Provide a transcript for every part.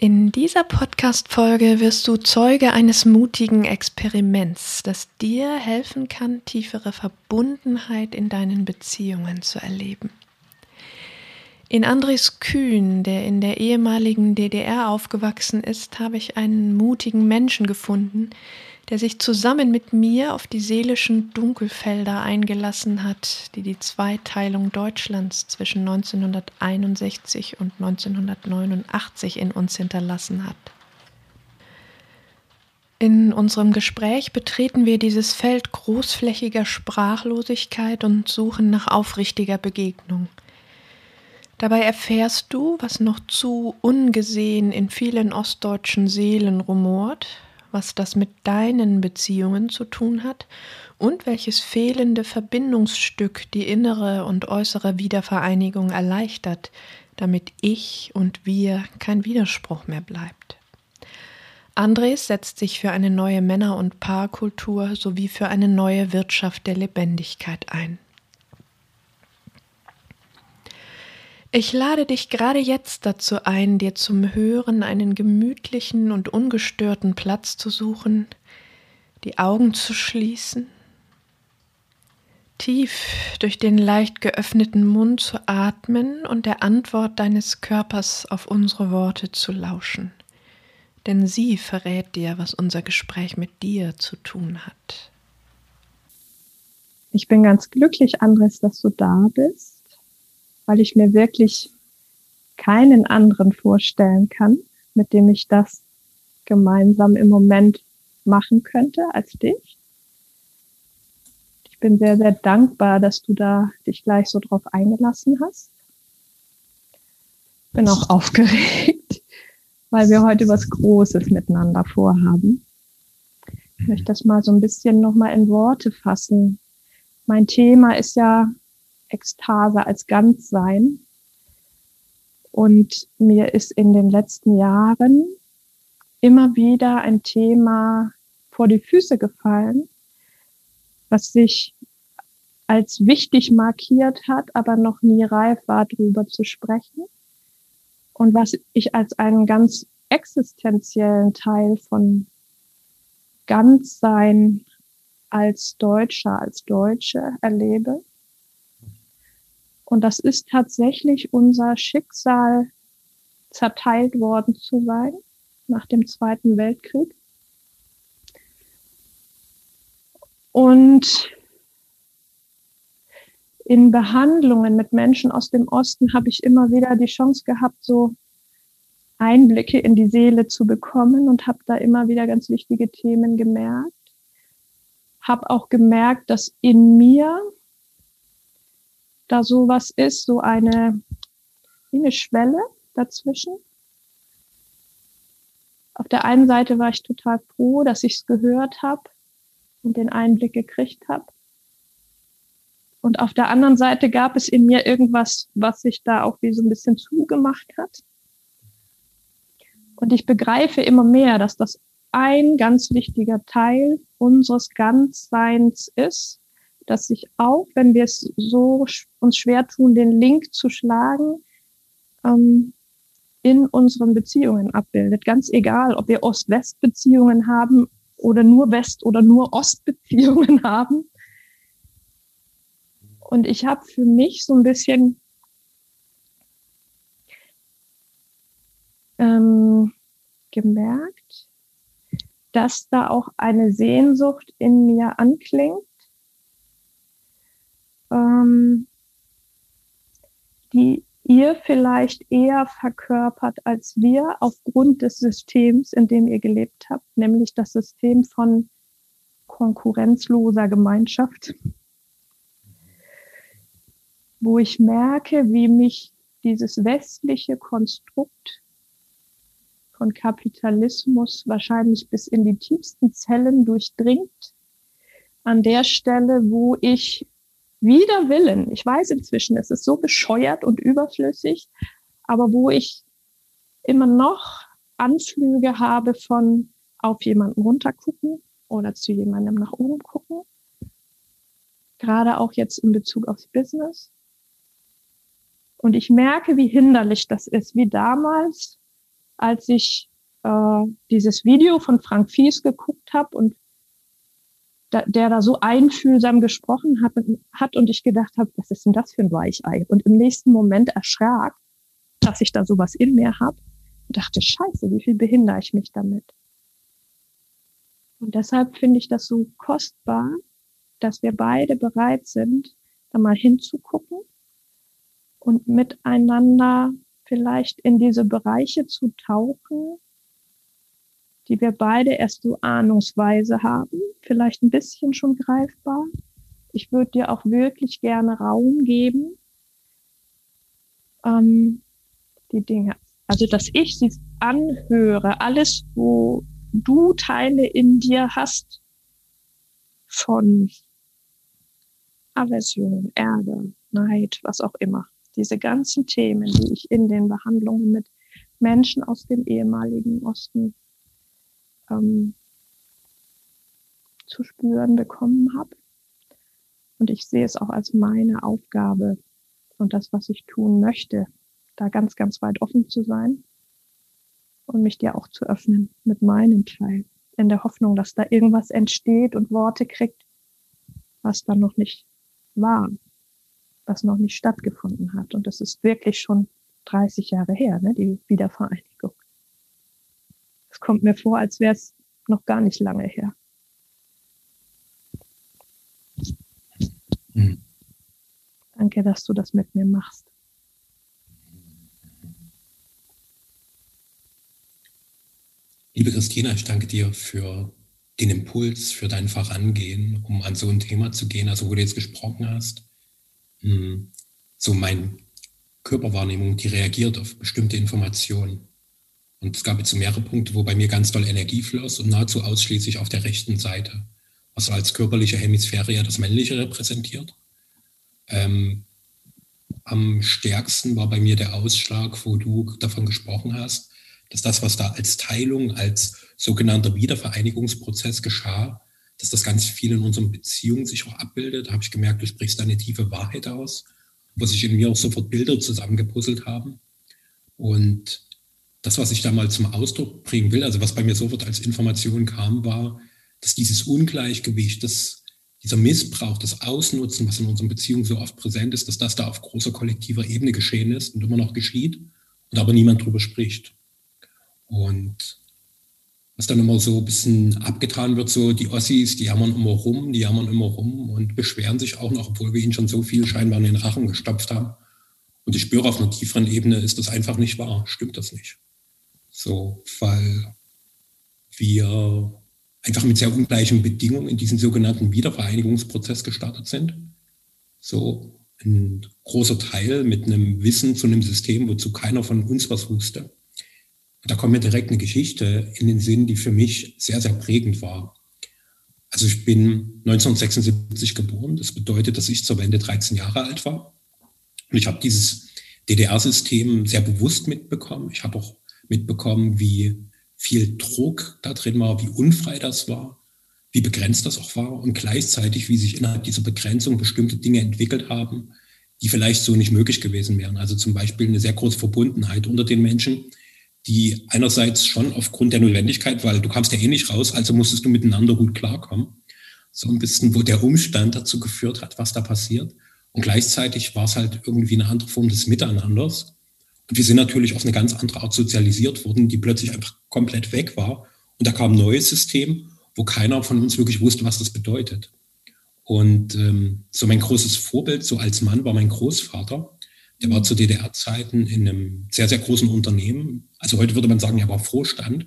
In dieser Podcast-Folge wirst du Zeuge eines mutigen Experiments, das dir helfen kann, tiefere Verbundenheit in deinen Beziehungen zu erleben. In Andres Kühn, der in der ehemaligen DDR aufgewachsen ist, habe ich einen mutigen Menschen gefunden, der sich zusammen mit mir auf die seelischen Dunkelfelder eingelassen hat, die die Zweiteilung Deutschlands zwischen 1961 und 1989 in uns hinterlassen hat. In unserem Gespräch betreten wir dieses Feld großflächiger Sprachlosigkeit und suchen nach aufrichtiger Begegnung. Dabei erfährst du, was noch zu ungesehen in vielen ostdeutschen Seelen rumort, was das mit deinen Beziehungen zu tun hat und welches fehlende Verbindungsstück die innere und äußere Wiedervereinigung erleichtert, damit ich und wir kein Widerspruch mehr bleibt. Andres setzt sich für eine neue Männer- und Paarkultur sowie für eine neue Wirtschaft der Lebendigkeit ein. Ich lade dich gerade jetzt dazu ein, dir zum Hören einen gemütlichen und ungestörten Platz zu suchen, die Augen zu schließen, tief durch den leicht geöffneten Mund zu atmen und der Antwort deines Körpers auf unsere Worte zu lauschen. Denn sie verrät dir, was unser Gespräch mit dir zu tun hat. Ich bin ganz glücklich, Andres, dass du da bist weil ich mir wirklich keinen anderen vorstellen kann, mit dem ich das gemeinsam im Moment machen könnte als dich. Ich bin sehr, sehr dankbar, dass du da dich gleich so drauf eingelassen hast. Bin auch aufgeregt, weil wir heute was Großes miteinander vorhaben. Ich möchte das mal so ein bisschen nochmal in Worte fassen. Mein Thema ist ja Ekstase als Ganzsein. Und mir ist in den letzten Jahren immer wieder ein Thema vor die Füße gefallen, was sich als wichtig markiert hat, aber noch nie reif war, darüber zu sprechen. Und was ich als einen ganz existenziellen Teil von Ganzsein als Deutscher, als Deutsche erlebe. Und das ist tatsächlich unser Schicksal, zerteilt worden zu sein nach dem Zweiten Weltkrieg. Und in Behandlungen mit Menschen aus dem Osten habe ich immer wieder die Chance gehabt, so Einblicke in die Seele zu bekommen und habe da immer wieder ganz wichtige Themen gemerkt. Habe auch gemerkt, dass in mir da sowas ist, so eine, wie eine Schwelle dazwischen. Auf der einen Seite war ich total froh, dass ich es gehört habe und den Einblick gekriegt habe. Und auf der anderen Seite gab es in mir irgendwas, was sich da auch wie so ein bisschen zugemacht hat. Und ich begreife immer mehr, dass das ein ganz wichtiger Teil unseres Ganzseins ist dass sich auch, wenn wir es so uns schwer tun, den Link zu schlagen, ähm, in unseren Beziehungen abbildet. Ganz egal, ob wir Ost-West-Beziehungen haben oder nur West- oder nur Ost-Beziehungen haben. Und ich habe für mich so ein bisschen ähm, gemerkt, dass da auch eine Sehnsucht in mir anklingt, ähm, die ihr vielleicht eher verkörpert als wir aufgrund des Systems, in dem ihr gelebt habt, nämlich das System von konkurrenzloser Gemeinschaft, wo ich merke, wie mich dieses westliche Konstrukt von Kapitalismus wahrscheinlich bis in die tiefsten Zellen durchdringt. An der Stelle, wo ich wider Willen, ich weiß inzwischen, es ist so bescheuert und überflüssig, aber wo ich immer noch Anflüge habe von auf jemanden runtergucken oder zu jemandem nach oben gucken. Gerade auch jetzt in Bezug aufs Business. Und ich merke, wie hinderlich das ist, wie damals, als ich äh, dieses Video von Frank Fies geguckt habe und da, der da so einfühlsam gesprochen hat, hat und ich gedacht habe, was ist denn das für ein Weichei? Und im nächsten Moment erschrak, dass ich da sowas in mir habe und dachte, scheiße, wie viel behindere ich mich damit? Und deshalb finde ich das so kostbar, dass wir beide bereit sind, da mal hinzugucken und miteinander vielleicht in diese Bereiche zu tauchen, die wir beide erst so ahnungsweise haben, vielleicht ein bisschen schon greifbar. Ich würde dir auch wirklich gerne Raum geben, ähm, die Dinge, also dass ich sie anhöre, alles, wo du Teile in dir hast von Aversion, Ärger, Neid, was auch immer. Diese ganzen Themen, die ich in den Behandlungen mit Menschen aus dem ehemaligen Osten ähm, zu spüren bekommen habe. Und ich sehe es auch als meine Aufgabe und das, was ich tun möchte, da ganz, ganz weit offen zu sein und mich dir auch zu öffnen mit meinem Teil, in der Hoffnung, dass da irgendwas entsteht und Worte kriegt, was dann noch nicht war, was noch nicht stattgefunden hat. Und das ist wirklich schon 30 Jahre her, ne, die Wiedervereinigung. Es kommt mir vor, als wäre es noch gar nicht lange her. Hm. Danke, dass du das mit mir machst. Liebe Christina, ich danke dir für den Impuls, für dein Vorangehen, um an so ein Thema zu gehen, also wo du jetzt gesprochen hast. Hm, so meine Körperwahrnehmung, die reagiert auf bestimmte Informationen. Und es gab jetzt mehrere Punkte, wo bei mir ganz doll Energie floss und nahezu ausschließlich auf der rechten Seite, was als körperliche Hemisphäre ja das Männliche repräsentiert. Ähm, am stärksten war bei mir der Ausschlag, wo du davon gesprochen hast, dass das, was da als Teilung, als sogenannter Wiedervereinigungsprozess geschah, dass das ganz viel in unseren Beziehungen sich auch abbildet. Da habe ich gemerkt, du sprichst da eine tiefe Wahrheit aus, wo sich in mir auch sofort Bilder zusammengepuzzelt haben. Und das, was ich da mal zum Ausdruck bringen will, also was bei mir sofort als Information kam, war, dass dieses Ungleichgewicht, das, dieser Missbrauch, das Ausnutzen, was in unseren Beziehungen so oft präsent ist, dass das da auf großer kollektiver Ebene geschehen ist und immer noch geschieht und aber niemand drüber spricht. Und was dann immer so ein bisschen abgetan wird, so die Ossis, die jammern immer rum, die jammern immer rum und beschweren sich auch noch, obwohl wir ihnen schon so viel scheinbar in den Rachen gestopft haben. Und ich spüre auf einer tieferen Ebene, ist das einfach nicht wahr, stimmt das nicht. So, weil wir einfach mit sehr ungleichen Bedingungen in diesen sogenannten Wiedervereinigungsprozess gestartet sind. So ein großer Teil mit einem Wissen zu einem System, wozu keiner von uns was wusste da kommt mir direkt eine Geschichte in den Sinn, die für mich sehr, sehr prägend war. Also ich bin 1976 geboren. Das bedeutet, dass ich zur Wende 13 Jahre alt war. Und ich habe dieses DDR-System sehr bewusst mitbekommen. Ich habe auch mitbekommen, wie viel Druck da drin war, wie unfrei das war, wie begrenzt das auch war und gleichzeitig, wie sich innerhalb dieser Begrenzung bestimmte Dinge entwickelt haben, die vielleicht so nicht möglich gewesen wären. Also zum Beispiel eine sehr große Verbundenheit unter den Menschen, die einerseits schon aufgrund der Notwendigkeit, weil du kamst ja eh nicht raus, also musstest du miteinander gut klarkommen. So ein bisschen, wo der Umstand dazu geführt hat, was da passiert. Und gleichzeitig war es halt irgendwie eine andere Form des Miteinanders. Und wir sind natürlich auf eine ganz andere Art sozialisiert worden, die plötzlich einfach komplett weg war. Und da kam ein neues System, wo keiner von uns wirklich wusste, was das bedeutet. Und ähm, so mein großes Vorbild, so als Mann, war mein Großvater, der war zu DDR-Zeiten in einem sehr, sehr großen Unternehmen. Also heute würde man sagen, er war Vorstand,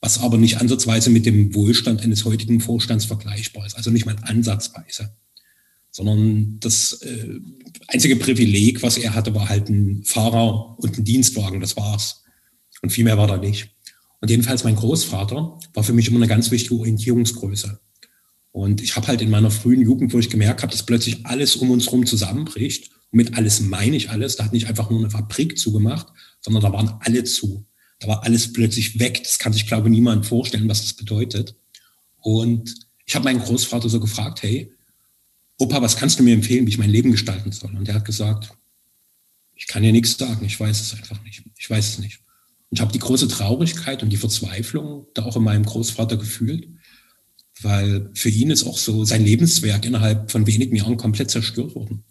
was aber nicht ansatzweise mit dem Wohlstand eines heutigen Vorstands vergleichbar ist. Also nicht mal ansatzweise. Sondern das äh, einzige Privileg, was er hatte, war halt ein Fahrer und ein Dienstwagen. Das war's. Und viel mehr war da nicht. Und jedenfalls mein Großvater war für mich immer eine ganz wichtige Orientierungsgröße. Und ich habe halt in meiner frühen Jugend, wo ich gemerkt habe, dass plötzlich alles um uns herum zusammenbricht, und mit alles meine ich alles, da hat nicht einfach nur eine Fabrik zugemacht, sondern da waren alle zu. Da war alles plötzlich weg. Das kann sich, glaube ich, niemand vorstellen, was das bedeutet. Und ich habe meinen Großvater so gefragt, hey, Opa, was kannst du mir empfehlen, wie ich mein Leben gestalten soll? Und er hat gesagt, ich kann dir nichts sagen, ich weiß es einfach nicht. Ich weiß es nicht. Und ich habe die große Traurigkeit und die Verzweiflung da auch in meinem Großvater gefühlt weil für ihn ist auch so sein Lebenswerk innerhalb von wenigen Jahren komplett zerstört worden.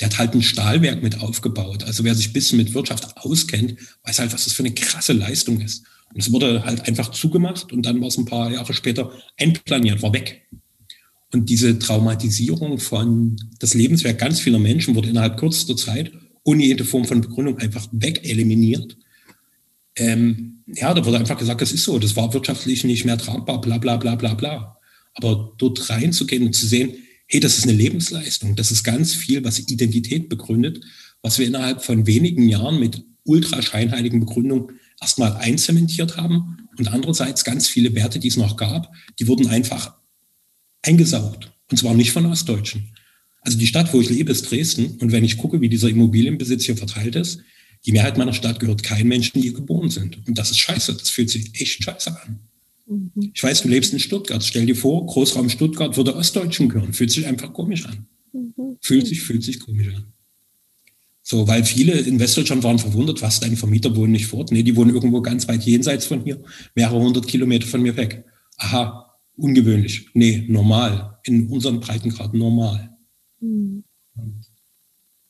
Der hat halt ein Stahlwerk mit aufgebaut. Also wer sich ein bisschen mit Wirtschaft auskennt, weiß halt, was das für eine krasse Leistung ist. Und es wurde halt einfach zugemacht und dann war es ein paar Jahre später einplaniert, war weg. Und diese Traumatisierung von das Lebenswerk ganz vieler Menschen wurde innerhalb kürzester Zeit ohne jede Form von Begründung einfach wegeliminiert. Ähm, ja, da wurde einfach gesagt, das ist so, das war wirtschaftlich nicht mehr tragbar, bla bla bla bla bla. Aber dort reinzugehen und zu sehen, hey, das ist eine Lebensleistung, das ist ganz viel, was Identität begründet, was wir innerhalb von wenigen Jahren mit ultrascheinheiligen Begründungen erstmal einzementiert haben und andererseits ganz viele Werte, die es noch gab, die wurden einfach eingesaugt. Und zwar nicht von Ostdeutschen. Also die Stadt, wo ich lebe, ist Dresden. Und wenn ich gucke, wie dieser Immobilienbesitz hier verteilt ist, die Mehrheit meiner Stadt gehört keinen Menschen, die hier geboren sind. Und das ist scheiße. Das fühlt sich echt scheiße an. Mhm. Ich weiß, du lebst in Stuttgart. Stell dir vor, Großraum Stuttgart würde Ostdeutschen gehören. Fühlt sich einfach komisch an. Mhm. Fühlt sich, fühlt sich komisch an. So, weil viele in Westdeutschland waren verwundert, was deine Vermieter wohnen nicht fort. Nee, die wohnen irgendwo ganz weit jenseits von hier, mehrere hundert Kilometer von mir weg. Aha, ungewöhnlich. Nee, normal. In unseren Breitengraden normal. Mhm.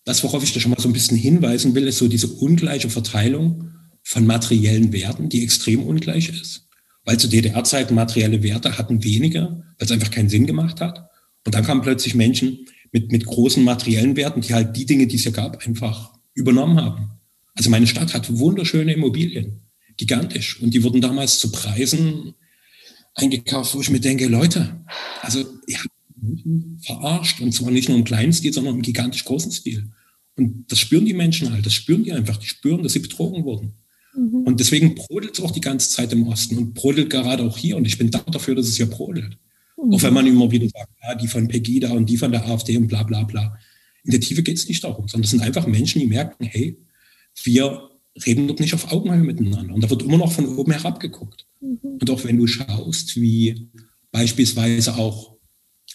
Das, worauf ich da schon mal so ein bisschen hinweisen will, ist so diese ungleiche Verteilung von materiellen Werten, die extrem ungleich ist weil zu DDR-Zeiten materielle Werte hatten weniger, weil es einfach keinen Sinn gemacht hat. Und dann kamen plötzlich Menschen mit, mit großen materiellen Werten, die halt die Dinge, die es ja gab, einfach übernommen haben. Also meine Stadt hat wunderschöne Immobilien, gigantisch. Und die wurden damals zu Preisen eingekauft, wo ich mir denke, Leute, also ihr habt verarscht. Und zwar nicht nur im kleinen Stil, sondern im gigantisch großen Stil. Und das spüren die Menschen halt, das spüren die einfach, die spüren, dass sie betrogen wurden. Mhm. Und deswegen brodelt es auch die ganze Zeit im Osten und brodelt gerade auch hier. Und ich bin dankbar dafür, dass es hier brodelt. Mhm. Auch wenn man immer wieder sagt, ja, die von Pegida und die von der AfD und bla bla bla. In der Tiefe geht es nicht darum, sondern es sind einfach Menschen, die merken, hey, wir reden dort nicht auf Augenhöhe miteinander. Und da wird immer noch von oben herab geguckt. Mhm. Und auch wenn du schaust, wie beispielsweise auch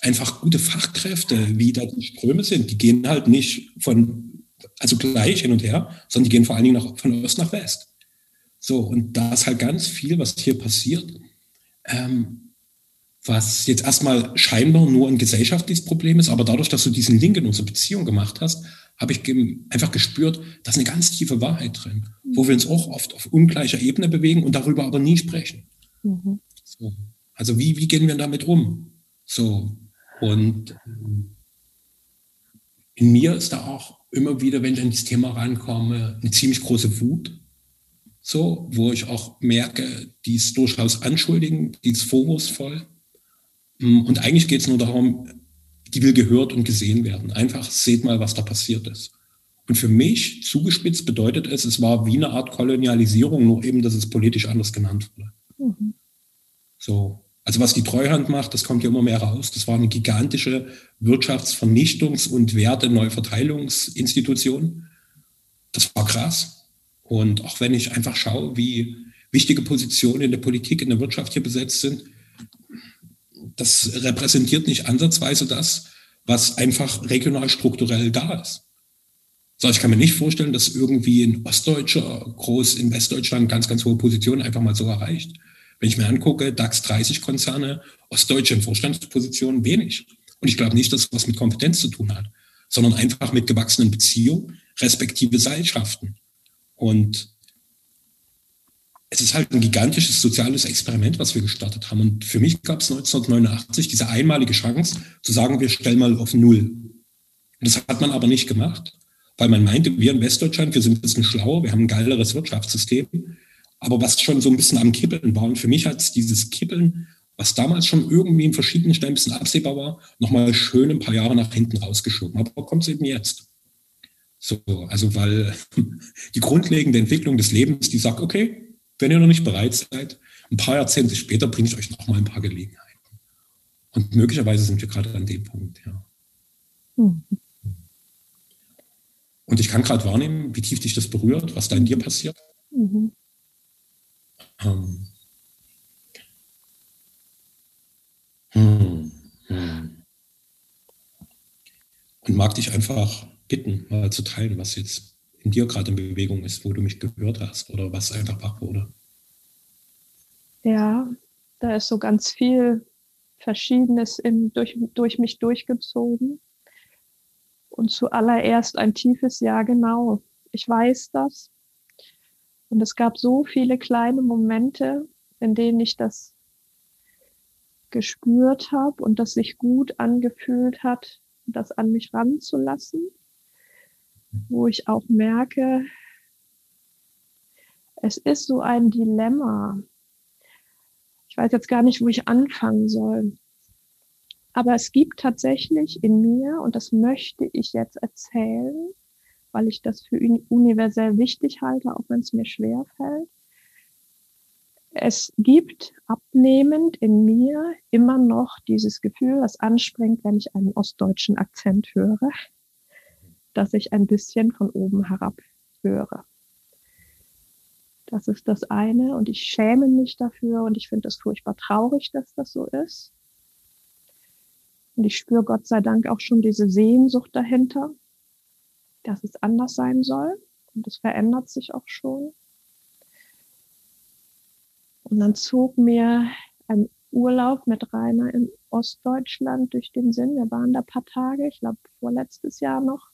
einfach gute Fachkräfte, wie da die Ströme sind, die gehen halt nicht von, also gleich hin und her, sondern die gehen vor allen Dingen nach, von Ost nach West. So, und da ist halt ganz viel, was hier passiert, ähm, was jetzt erstmal scheinbar nur ein gesellschaftliches Problem ist, aber dadurch, dass du diesen Link in unsere Beziehung gemacht hast, habe ich einfach gespürt, da ist eine ganz tiefe Wahrheit drin, wo wir uns auch oft auf ungleicher Ebene bewegen und darüber aber nie sprechen. Mhm. So. Also wie, wie gehen wir damit um? So. Und ähm, in mir ist da auch immer wieder, wenn ich an dieses Thema rankomme, eine ziemlich große Wut so, wo ich auch merke, die ist durchaus anschuldigend, die ist vorwurfsvoll. Mm, und eigentlich geht es nur darum, die will gehört und gesehen werden. Einfach seht mal, was da passiert ist. Und für mich, zugespitzt, bedeutet es, es war wie eine Art Kolonialisierung, nur eben, dass es politisch anders genannt wurde. Mhm. So. Also was die Treuhand macht, das kommt ja immer mehr raus. Das war eine gigantische Wirtschaftsvernichtungs- und Werte-Neuverteilungsinstitution. Das war krass. Und auch wenn ich einfach schaue, wie wichtige Positionen in der Politik, in der Wirtschaft hier besetzt sind, das repräsentiert nicht ansatzweise das, was einfach regional strukturell da ist. So, ich kann mir nicht vorstellen, dass irgendwie ein Ostdeutscher groß in Westdeutschland ganz, ganz hohe Positionen einfach mal so erreicht. Wenn ich mir angucke, DAX 30 Konzerne, Ostdeutsche in Vorstandspositionen, wenig. Und ich glaube nicht, dass das was mit Kompetenz zu tun hat, sondern einfach mit gewachsenen Beziehungen, respektive Seilschaften. Und es ist halt ein gigantisches soziales Experiment, was wir gestartet haben. Und für mich gab es 1989 diese einmalige Chance zu sagen, wir stellen mal auf Null. Und das hat man aber nicht gemacht, weil man meinte, wir in Westdeutschland, wir sind ein bisschen schlauer, wir haben ein geileres Wirtschaftssystem. Aber was schon so ein bisschen am Kippeln war, und für mich hat es dieses Kippeln, was damals schon irgendwie in verschiedenen Stellen ein bisschen absehbar war, nochmal schön ein paar Jahre nach hinten rausgeschoben. Aber kommt es eben jetzt. So, also weil die grundlegende Entwicklung des Lebens, die sagt, okay, wenn ihr noch nicht bereit seid, ein paar Jahrzehnte später bringe ich euch noch mal ein paar Gelegenheiten. Und möglicherweise sind wir gerade an dem Punkt, ja. Mhm. Und ich kann gerade wahrnehmen, wie tief dich das berührt, was da in dir passiert. Mhm. Ähm. Hm. Hm. Und mag dich einfach bitten, mal zu teilen, was jetzt in dir gerade in Bewegung ist, wo du mich gehört hast oder was einfach wach wurde. Ja, da ist so ganz viel Verschiedenes in, durch, durch mich durchgezogen. Und zuallererst ein tiefes Ja, genau. Ich weiß das. Und es gab so viele kleine Momente, in denen ich das gespürt habe und das sich gut angefühlt hat, das an mich ranzulassen, wo ich auch merke, es ist so ein Dilemma. Ich weiß jetzt gar nicht, wo ich anfangen soll. Aber es gibt tatsächlich in mir, und das möchte ich jetzt erzählen, weil ich das für universell wichtig halte, auch wenn es mir schwer fällt. Es gibt abnehmend in mir immer noch dieses Gefühl, das anspringt, wenn ich einen ostdeutschen Akzent höre, dass ich ein bisschen von oben herab höre. Das ist das eine und ich schäme mich dafür und ich finde es furchtbar traurig, dass das so ist. Und ich spüre Gott sei Dank auch schon diese Sehnsucht dahinter, dass es anders sein soll. Und es verändert sich auch schon. Und dann zog mir ein Urlaub mit Rainer in Ostdeutschland durch den Sinn. Wir waren da paar Tage, ich glaube vorletztes Jahr noch.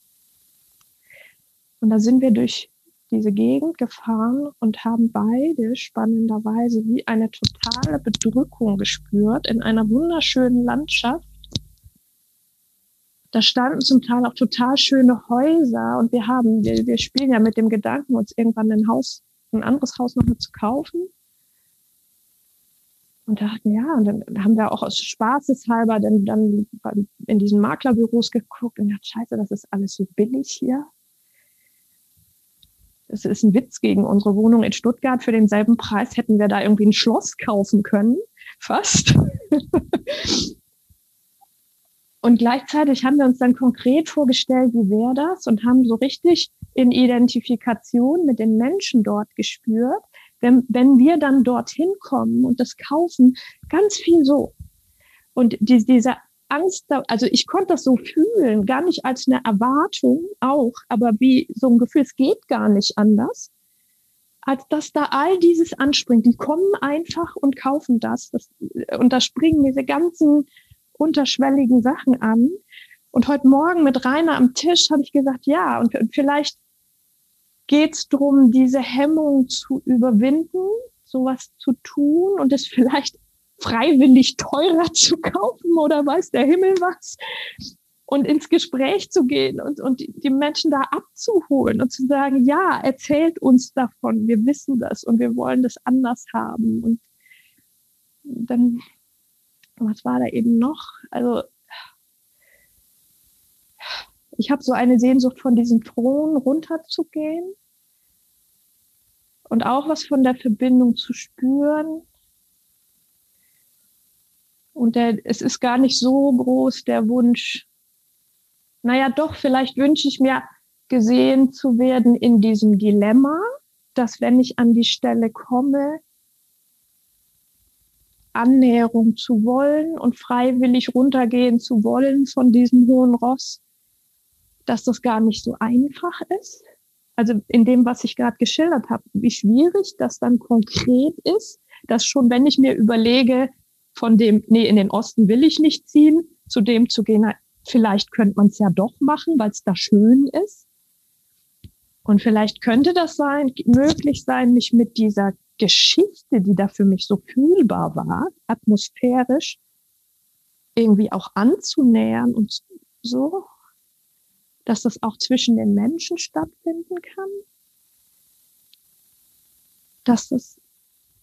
Und da sind wir durch diese Gegend gefahren und haben beide spannenderweise wie eine totale Bedrückung gespürt in einer wunderschönen Landschaft da standen zum Teil auch total schöne Häuser und wir haben, wir, wir spielen ja mit dem Gedanken, uns irgendwann ein Haus, ein anderes Haus noch mal zu kaufen. Und dachten, ja, und dann haben wir auch aus Spaßeshalber dann, dann in diesen Maklerbüros geguckt und dachte, scheiße, das ist alles so billig hier. Das ist ein Witz gegen unsere Wohnung in Stuttgart. Für denselben Preis hätten wir da irgendwie ein Schloss kaufen können. Fast. Und gleichzeitig haben wir uns dann konkret vorgestellt, wie wäre das und haben so richtig in Identifikation mit den Menschen dort gespürt, wenn, wenn wir dann dorthin kommen und das kaufen, ganz viel so. Und die, diese Angst, also ich konnte das so fühlen, gar nicht als eine Erwartung auch, aber wie so ein Gefühl, es geht gar nicht anders, als dass da all dieses anspringt. Die kommen einfach und kaufen das. das und da springen diese ganzen unterschwelligen Sachen an. Und heute Morgen mit Rainer am Tisch habe ich gesagt, ja, und vielleicht geht es darum, diese Hemmung zu überwinden, sowas zu tun und es vielleicht freiwillig teurer zu kaufen oder weiß der Himmel was und ins Gespräch zu gehen und, und die Menschen da abzuholen und zu sagen, ja, erzählt uns davon, wir wissen das und wir wollen das anders haben. Und dann was war da eben noch? Also ich habe so eine Sehnsucht von diesem Thron runterzugehen und auch was von der Verbindung zu spüren. Und der, es ist gar nicht so groß der Wunsch. Naja, doch, vielleicht wünsche ich mir gesehen zu werden in diesem Dilemma, dass wenn ich an die Stelle komme, Annäherung zu wollen und freiwillig runtergehen zu wollen von diesem hohen Ross, dass das gar nicht so einfach ist. Also in dem, was ich gerade geschildert habe, wie schwierig das dann konkret ist, dass schon wenn ich mir überlege, von dem, nee, in den Osten will ich nicht ziehen, zu dem zu gehen, vielleicht könnte man es ja doch machen, weil es da schön ist. Und vielleicht könnte das sein, möglich sein, mich mit dieser Geschichte, die da für mich so fühlbar war, atmosphärisch, irgendwie auch anzunähern und so, dass das auch zwischen den Menschen stattfinden kann. Dass, das,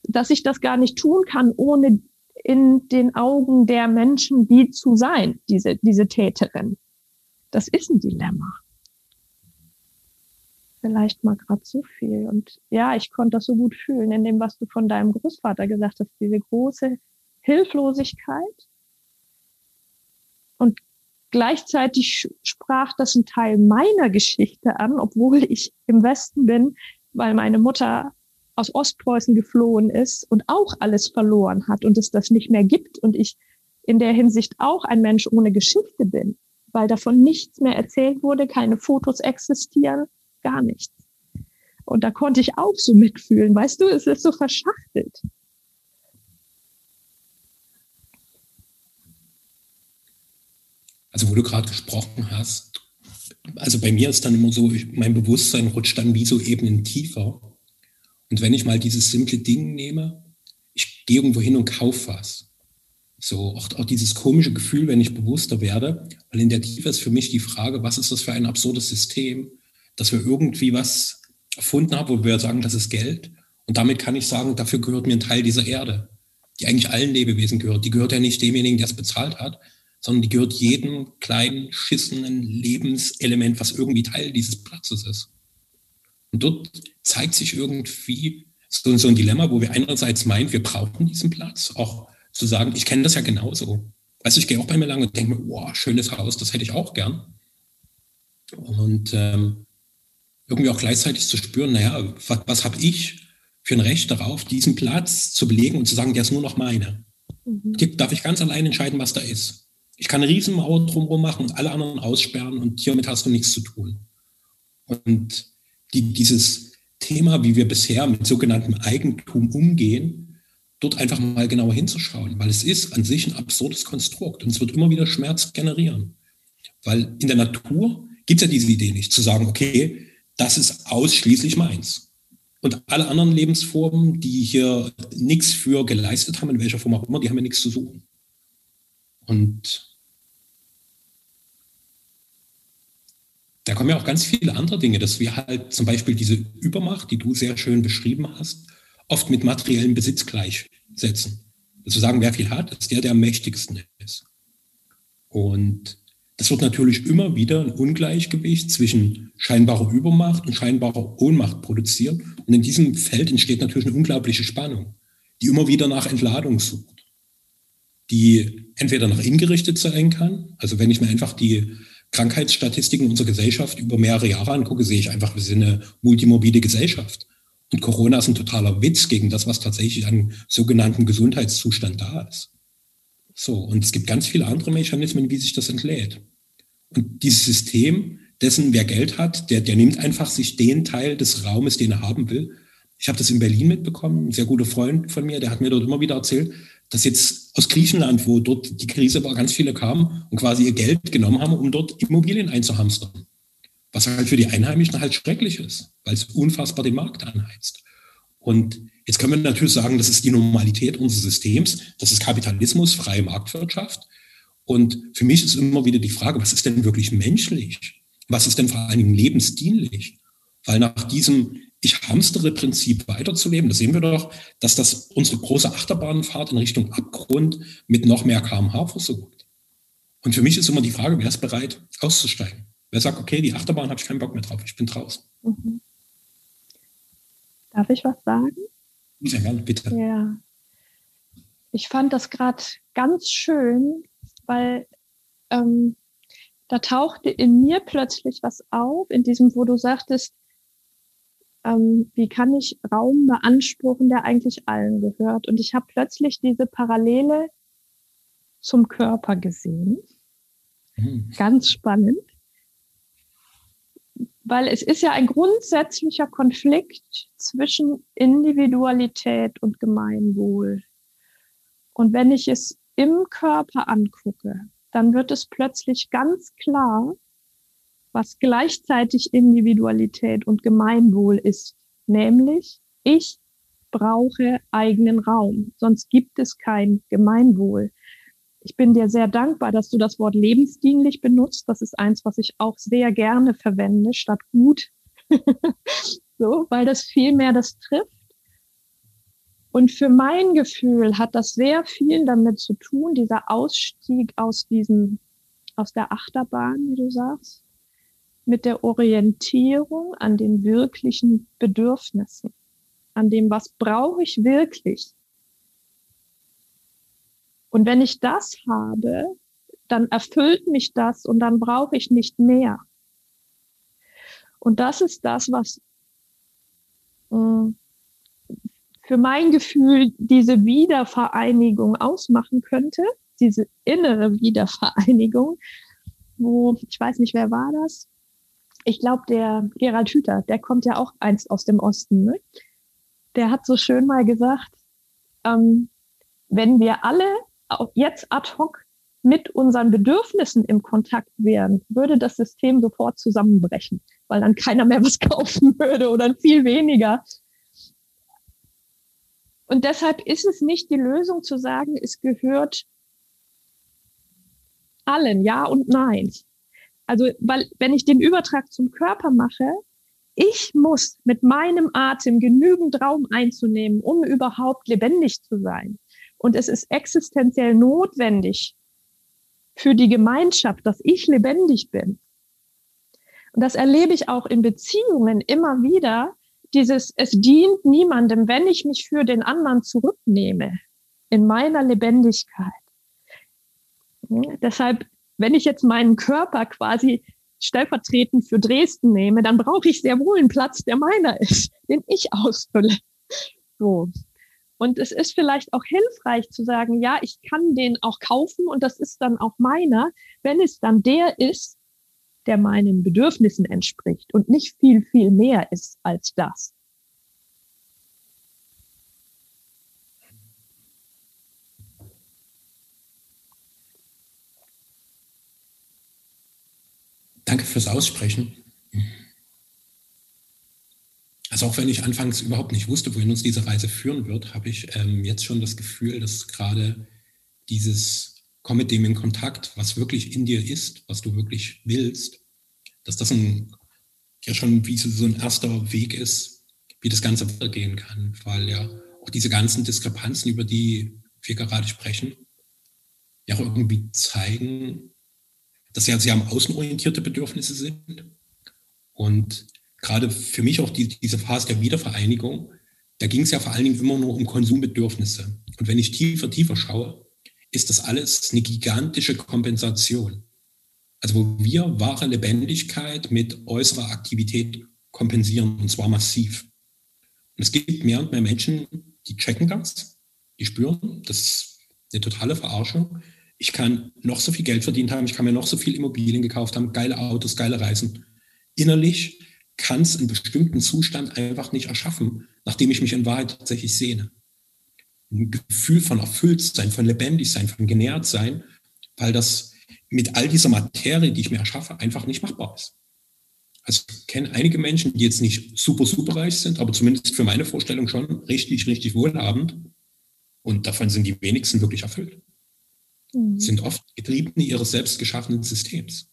dass ich das gar nicht tun kann, ohne in den Augen der Menschen die zu sein, diese, diese Täterin. Das ist ein Dilemma. Vielleicht mal gerade zu viel. Und ja, ich konnte das so gut fühlen in dem, was du von deinem Großvater gesagt hast, diese große Hilflosigkeit. Und gleichzeitig sprach das ein Teil meiner Geschichte an, obwohl ich im Westen bin, weil meine Mutter aus Ostpreußen geflohen ist und auch alles verloren hat und es das nicht mehr gibt und ich in der Hinsicht auch ein Mensch ohne Geschichte bin, weil davon nichts mehr erzählt wurde, keine Fotos existieren, gar nichts. Und da konnte ich auch so mitfühlen, weißt du, es ist so verschachtelt. Also wo du gerade gesprochen hast, also bei mir ist dann immer so, ich, mein Bewusstsein rutscht dann wie so Ebenen tiefer. Und wenn ich mal dieses simple Ding nehme, ich gehe irgendwo hin und kaufe was. So, auch, auch dieses komische Gefühl, wenn ich bewusster werde, weil in der Tiefe ist für mich die Frage, was ist das für ein absurdes System, dass wir irgendwie was erfunden haben, wo wir sagen, das ist Geld. Und damit kann ich sagen, dafür gehört mir ein Teil dieser Erde, die eigentlich allen Lebewesen gehört. Die gehört ja nicht demjenigen, der es bezahlt hat, sondern die gehört jedem kleinen, schissenen Lebenselement, was irgendwie Teil dieses Platzes ist. Und dort zeigt sich irgendwie so, so ein Dilemma, wo wir einerseits meinen, wir brauchen diesen Platz, auch zu sagen, ich kenne das ja genauso. Du, ich gehe auch bei mir lang und denke mir, wow, schönes Haus, das hätte ich auch gern. Und ähm, irgendwie auch gleichzeitig zu spüren, naja, was, was habe ich für ein Recht darauf, diesen Platz zu belegen und zu sagen, der ist nur noch meine. Mhm. Darf ich ganz allein entscheiden, was da ist. Ich kann eine Riesenmauer drumherum machen und alle anderen aussperren und hiermit hast du nichts zu tun. Und die, dieses Thema, wie wir bisher mit sogenanntem Eigentum umgehen, dort einfach mal genauer hinzuschauen, weil es ist an sich ein absurdes Konstrukt und es wird immer wieder Schmerz generieren. Weil in der Natur gibt es ja diese Idee nicht, zu sagen, okay, das ist ausschließlich meins. Und alle anderen Lebensformen, die hier nichts für geleistet haben, in welcher Form auch immer, die haben ja nichts zu suchen. Und da kommen ja auch ganz viele andere Dinge, dass wir halt zum Beispiel diese Übermacht, die du sehr schön beschrieben hast, oft mit materiellem Besitz gleichsetzen. Also sagen, wer viel hat, ist der, der am mächtigsten ist. Und das wird natürlich immer wieder ein Ungleichgewicht zwischen scheinbarer Übermacht und scheinbarer Ohnmacht produzieren. Und in diesem Feld entsteht natürlich eine unglaubliche Spannung, die immer wieder nach Entladung sucht, die entweder nach innen gerichtet sein kann. Also wenn ich mir einfach die Krankheitsstatistiken unserer Gesellschaft über mehrere Jahre angucke, sehe ich einfach, wir sind eine multimorbide Gesellschaft. Und Corona ist ein totaler Witz gegen das, was tatsächlich an sogenannten Gesundheitszustand da ist. So, und es gibt ganz viele andere Mechanismen, wie sich das entlädt. Und dieses System, dessen wer Geld hat, der, der nimmt einfach sich den Teil des Raumes, den er haben will. Ich habe das in Berlin mitbekommen, ein sehr guter Freund von mir, der hat mir dort immer wieder erzählt, dass jetzt aus Griechenland, wo dort die Krise war, ganz viele kamen und quasi ihr Geld genommen haben, um dort Immobilien einzuhamstern. Was halt für die Einheimischen halt schrecklich ist, weil es unfassbar den Markt anheizt. Und jetzt können wir natürlich sagen, das ist die Normalität unseres Systems, das ist Kapitalismus, freie Marktwirtschaft. Und für mich ist immer wieder die Frage, was ist denn wirklich menschlich? Was ist denn vor allen Dingen lebensdienlich? Weil nach diesem Ich hamstere Prinzip weiterzuleben, da sehen wir doch, dass das unsere große Achterbahnfahrt in Richtung Abgrund mit noch mehr kmh versucht. Und für mich ist immer die Frage, wer ist bereit auszusteigen? Wer sagt, okay, die Achterbahn habe ich keinen Bock mehr drauf, ich bin draußen. Mhm. Darf ich was sagen? Sehr gerne, bitte. Ja. Ich fand das gerade ganz schön, weil ähm, da tauchte in mir plötzlich was auf, in diesem, wo du sagtest, ähm, wie kann ich Raum beanspruchen, der eigentlich allen gehört. Und ich habe plötzlich diese Parallele zum Körper gesehen. Mhm. Ganz spannend weil es ist ja ein grundsätzlicher Konflikt zwischen Individualität und Gemeinwohl. Und wenn ich es im Körper angucke, dann wird es plötzlich ganz klar, was gleichzeitig Individualität und Gemeinwohl ist. Nämlich, ich brauche eigenen Raum, sonst gibt es kein Gemeinwohl ich bin dir sehr dankbar, dass du das Wort lebensdienlich benutzt. Das ist eins, was ich auch sehr gerne verwende, statt gut. so, weil das viel mehr das trifft. Und für mein Gefühl hat das sehr viel damit zu tun, dieser Ausstieg aus diesem, aus der Achterbahn, wie du sagst. mit der Orientierung an den wirklichen Bedürfnissen, an dem, was brauche ich wirklich. Und wenn ich das habe, dann erfüllt mich das und dann brauche ich nicht mehr. Und das ist das, was äh, für mein Gefühl diese Wiedervereinigung ausmachen könnte, diese innere Wiedervereinigung, wo, ich weiß nicht, wer war das? Ich glaube, der Gerald Hüther, der kommt ja auch einst aus dem Osten, ne? Der hat so schön mal gesagt, ähm, wenn wir alle jetzt ad hoc mit unseren Bedürfnissen im Kontakt wären, würde das System sofort zusammenbrechen, weil dann keiner mehr was kaufen würde oder viel weniger. Und deshalb ist es nicht die Lösung zu sagen, es gehört allen, ja und nein. Also, weil wenn ich den Übertrag zum Körper mache, ich muss mit meinem Atem genügend Raum einzunehmen, um überhaupt lebendig zu sein. Und es ist existenziell notwendig, für die Gemeinschaft, dass ich lebendig bin. Und das erlebe ich auch in Beziehungen immer wieder, dieses, es dient niemandem, wenn ich mich für den anderen zurücknehme in meiner Lebendigkeit. Deshalb, wenn ich jetzt meinen Körper quasi stellvertretend für Dresden nehme, dann brauche ich sehr wohl einen Platz, der meiner ist, den ich ausfülle. So. Und es ist vielleicht auch hilfreich zu sagen, ja, ich kann den auch kaufen und das ist dann auch meiner, wenn es dann der ist, der meinen Bedürfnissen entspricht und nicht viel, viel mehr ist als das. Danke fürs Aussprechen. Also auch wenn ich anfangs überhaupt nicht wusste, wohin uns diese Reise führen wird, habe ich ähm, jetzt schon das Gefühl, dass gerade dieses Komm mit dem in Kontakt, was wirklich in dir ist, was du wirklich willst, dass das ein, ja schon wie so ein erster Weg ist, wie das Ganze weitergehen kann, weil ja auch diese ganzen Diskrepanzen, über die wir gerade sprechen, ja auch irgendwie zeigen, dass ja sehr am außenorientierte Bedürfnisse sind und gerade für mich auch die, diese Phase der Wiedervereinigung, da ging es ja vor allen Dingen immer nur um Konsumbedürfnisse. Und wenn ich tiefer, tiefer schaue, ist das alles eine gigantische Kompensation. Also wo wir wahre Lebendigkeit mit äußerer Aktivität kompensieren, und zwar massiv. Und es gibt mehr und mehr Menschen, die checken das, die spüren, das ist eine totale Verarschung. Ich kann noch so viel Geld verdient haben, ich kann mir noch so viel Immobilien gekauft haben, geile Autos, geile Reisen. Innerlich kann es einen bestimmten Zustand einfach nicht erschaffen, nachdem ich mich in Wahrheit tatsächlich sehne. Ein Gefühl von Erfülltsein, von Lebendigsein, von Genährtsein, weil das mit all dieser Materie, die ich mir erschaffe, einfach nicht machbar ist. Also ich kenne einige Menschen, die jetzt nicht super, super reich sind, aber zumindest für meine Vorstellung schon richtig, richtig wohlhabend. Und davon sind die wenigsten wirklich erfüllt. Mhm. Sind oft Getriebene ihres selbst geschaffenen Systems.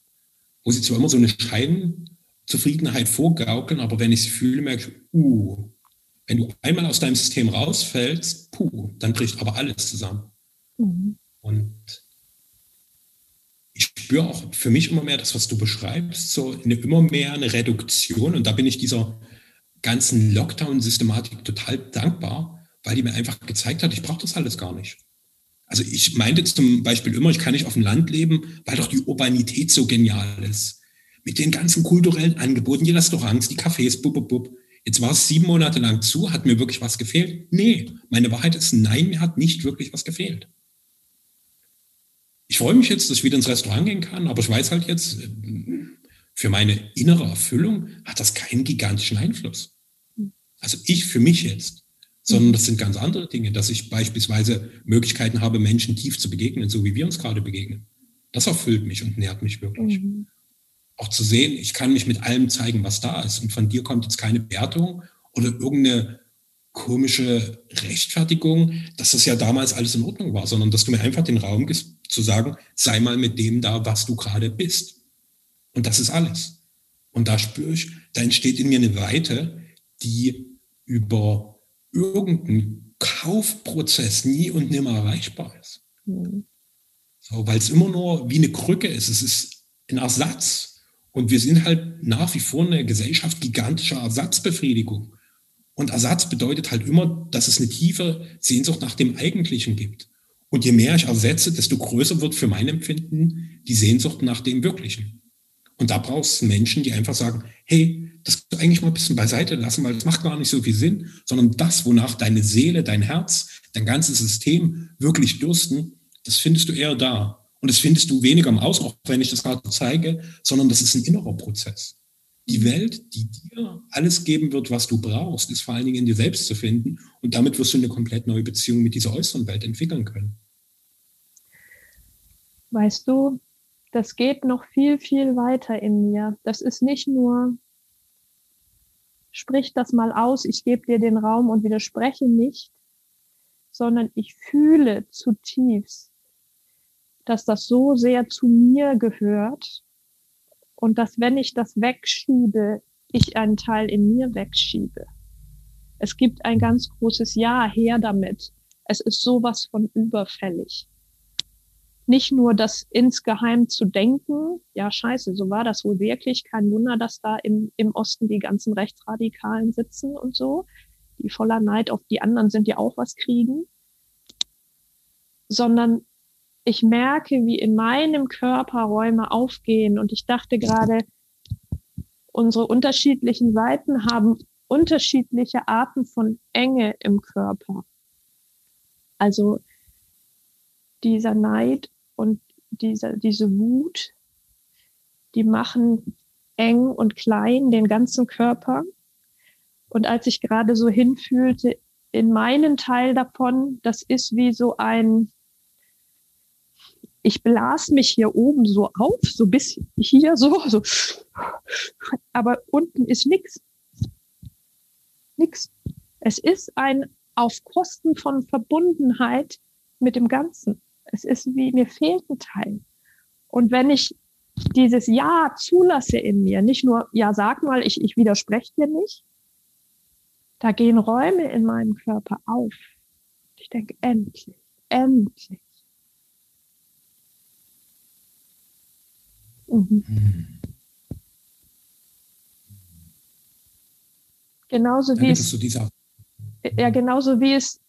Wo sie zwar immer so eine Schein, Zufriedenheit vorgaukeln, aber wenn ich sie fühle, merke ich, uh, wenn du einmal aus deinem System rausfällst, puh, dann bricht aber alles zusammen. Mhm. Und ich spüre auch für mich immer mehr das, was du beschreibst, so eine, immer mehr eine Reduktion. Und da bin ich dieser ganzen Lockdown-Systematik total dankbar, weil die mir einfach gezeigt hat, ich brauche das alles gar nicht. Also ich meinte zum Beispiel immer, ich kann nicht auf dem Land leben, weil doch die Urbanität so genial ist mit den ganzen kulturellen Angeboten, die Restaurants, die Cafés, bub, bub, bub. Jetzt war es sieben Monate lang zu, hat mir wirklich was gefehlt? Nee, meine Wahrheit ist nein, mir hat nicht wirklich was gefehlt. Ich freue mich jetzt, dass ich wieder ins Restaurant gehen kann, aber ich weiß halt jetzt, für meine innere Erfüllung hat das keinen gigantischen Einfluss. Also ich für mich jetzt, sondern das sind ganz andere Dinge, dass ich beispielsweise Möglichkeiten habe, Menschen tief zu begegnen, so wie wir uns gerade begegnen. Das erfüllt mich und nährt mich wirklich. Mhm auch zu sehen, ich kann mich mit allem zeigen, was da ist. Und von dir kommt jetzt keine Wertung oder irgendeine komische Rechtfertigung, dass das ja damals alles in Ordnung war, sondern dass du mir einfach den Raum gibst, zu sagen, sei mal mit dem da, was du gerade bist. Und das ist alles. Und da spüre ich, da entsteht in mir eine Weite, die über irgendeinen Kaufprozess nie und nimmer erreichbar ist. Mhm. So, weil es immer nur wie eine Krücke ist. Es ist ein Ersatz Und wir sind halt nach wie vor eine Gesellschaft gigantischer Ersatzbefriedigung. Und Ersatz bedeutet halt immer, dass es eine tiefe Sehnsucht nach dem Eigentlichen gibt. Und je mehr ich ersetze, desto größer wird für mein Empfinden die Sehnsucht nach dem Wirklichen. Und da brauchst du Menschen, die einfach sagen, hey, das kannst du eigentlich mal ein bisschen beiseite lassen, weil das macht gar nicht so viel Sinn, sondern das, wonach deine Seele, dein Herz, dein ganzes System wirklich dürsten, das findest du eher da. Und das findest du weniger im Außen, auch wenn ich das gerade zeige, sondern das ist ein innerer Prozess. Die Welt, die dir alles geben wird, was du brauchst, ist vor allen Dingen in dir selbst zu finden. Und damit wirst du eine komplett neue Beziehung mit dieser äußeren Welt entwickeln können. Weißt du, das geht noch viel, viel weiter in mir. Das ist nicht nur, sprich das mal aus, ich gebe dir den Raum und widerspreche nicht, sondern ich fühle zutiefst, dass das so sehr zu mir gehört und dass wenn ich das wegschiebe, ich einen Teil in mir wegschiebe. Es gibt ein ganz großes Ja her damit. Es ist sowas von überfällig. Nicht nur das insgeheim zu denken, ja scheiße, so war das wohl wirklich, kein Wunder, dass da im, im Osten die ganzen Rechtsradikalen sitzen und so, die voller Neid auf die anderen sind, die auch was kriegen, sondern ich merke, wie in meinem Körper Räume aufgehen. Und ich dachte gerade, unsere unterschiedlichen Seiten haben unterschiedliche Arten von Enge im Körper. Also dieser Neid und diese, diese Wut, die machen eng und klein den ganzen Körper. Und als ich gerade so hinfühlte, in meinen Teil davon, das ist wie so ein, ich blas mich hier oben so auf, so bis hier so, so. Aber unten ist nichts. Nix. Es ist ein auf Kosten von Verbundenheit mit dem Ganzen. Es ist wie, mir fehlt ein Teil. Und wenn ich dieses Ja zulasse in mir, nicht nur, ja, sag mal, ich, ich widerspreche dir nicht, da gehen Räume in meinem Körper auf. Ich denke, endlich, endlich. Mhm. Genauso wie es, ja, genauso wie es,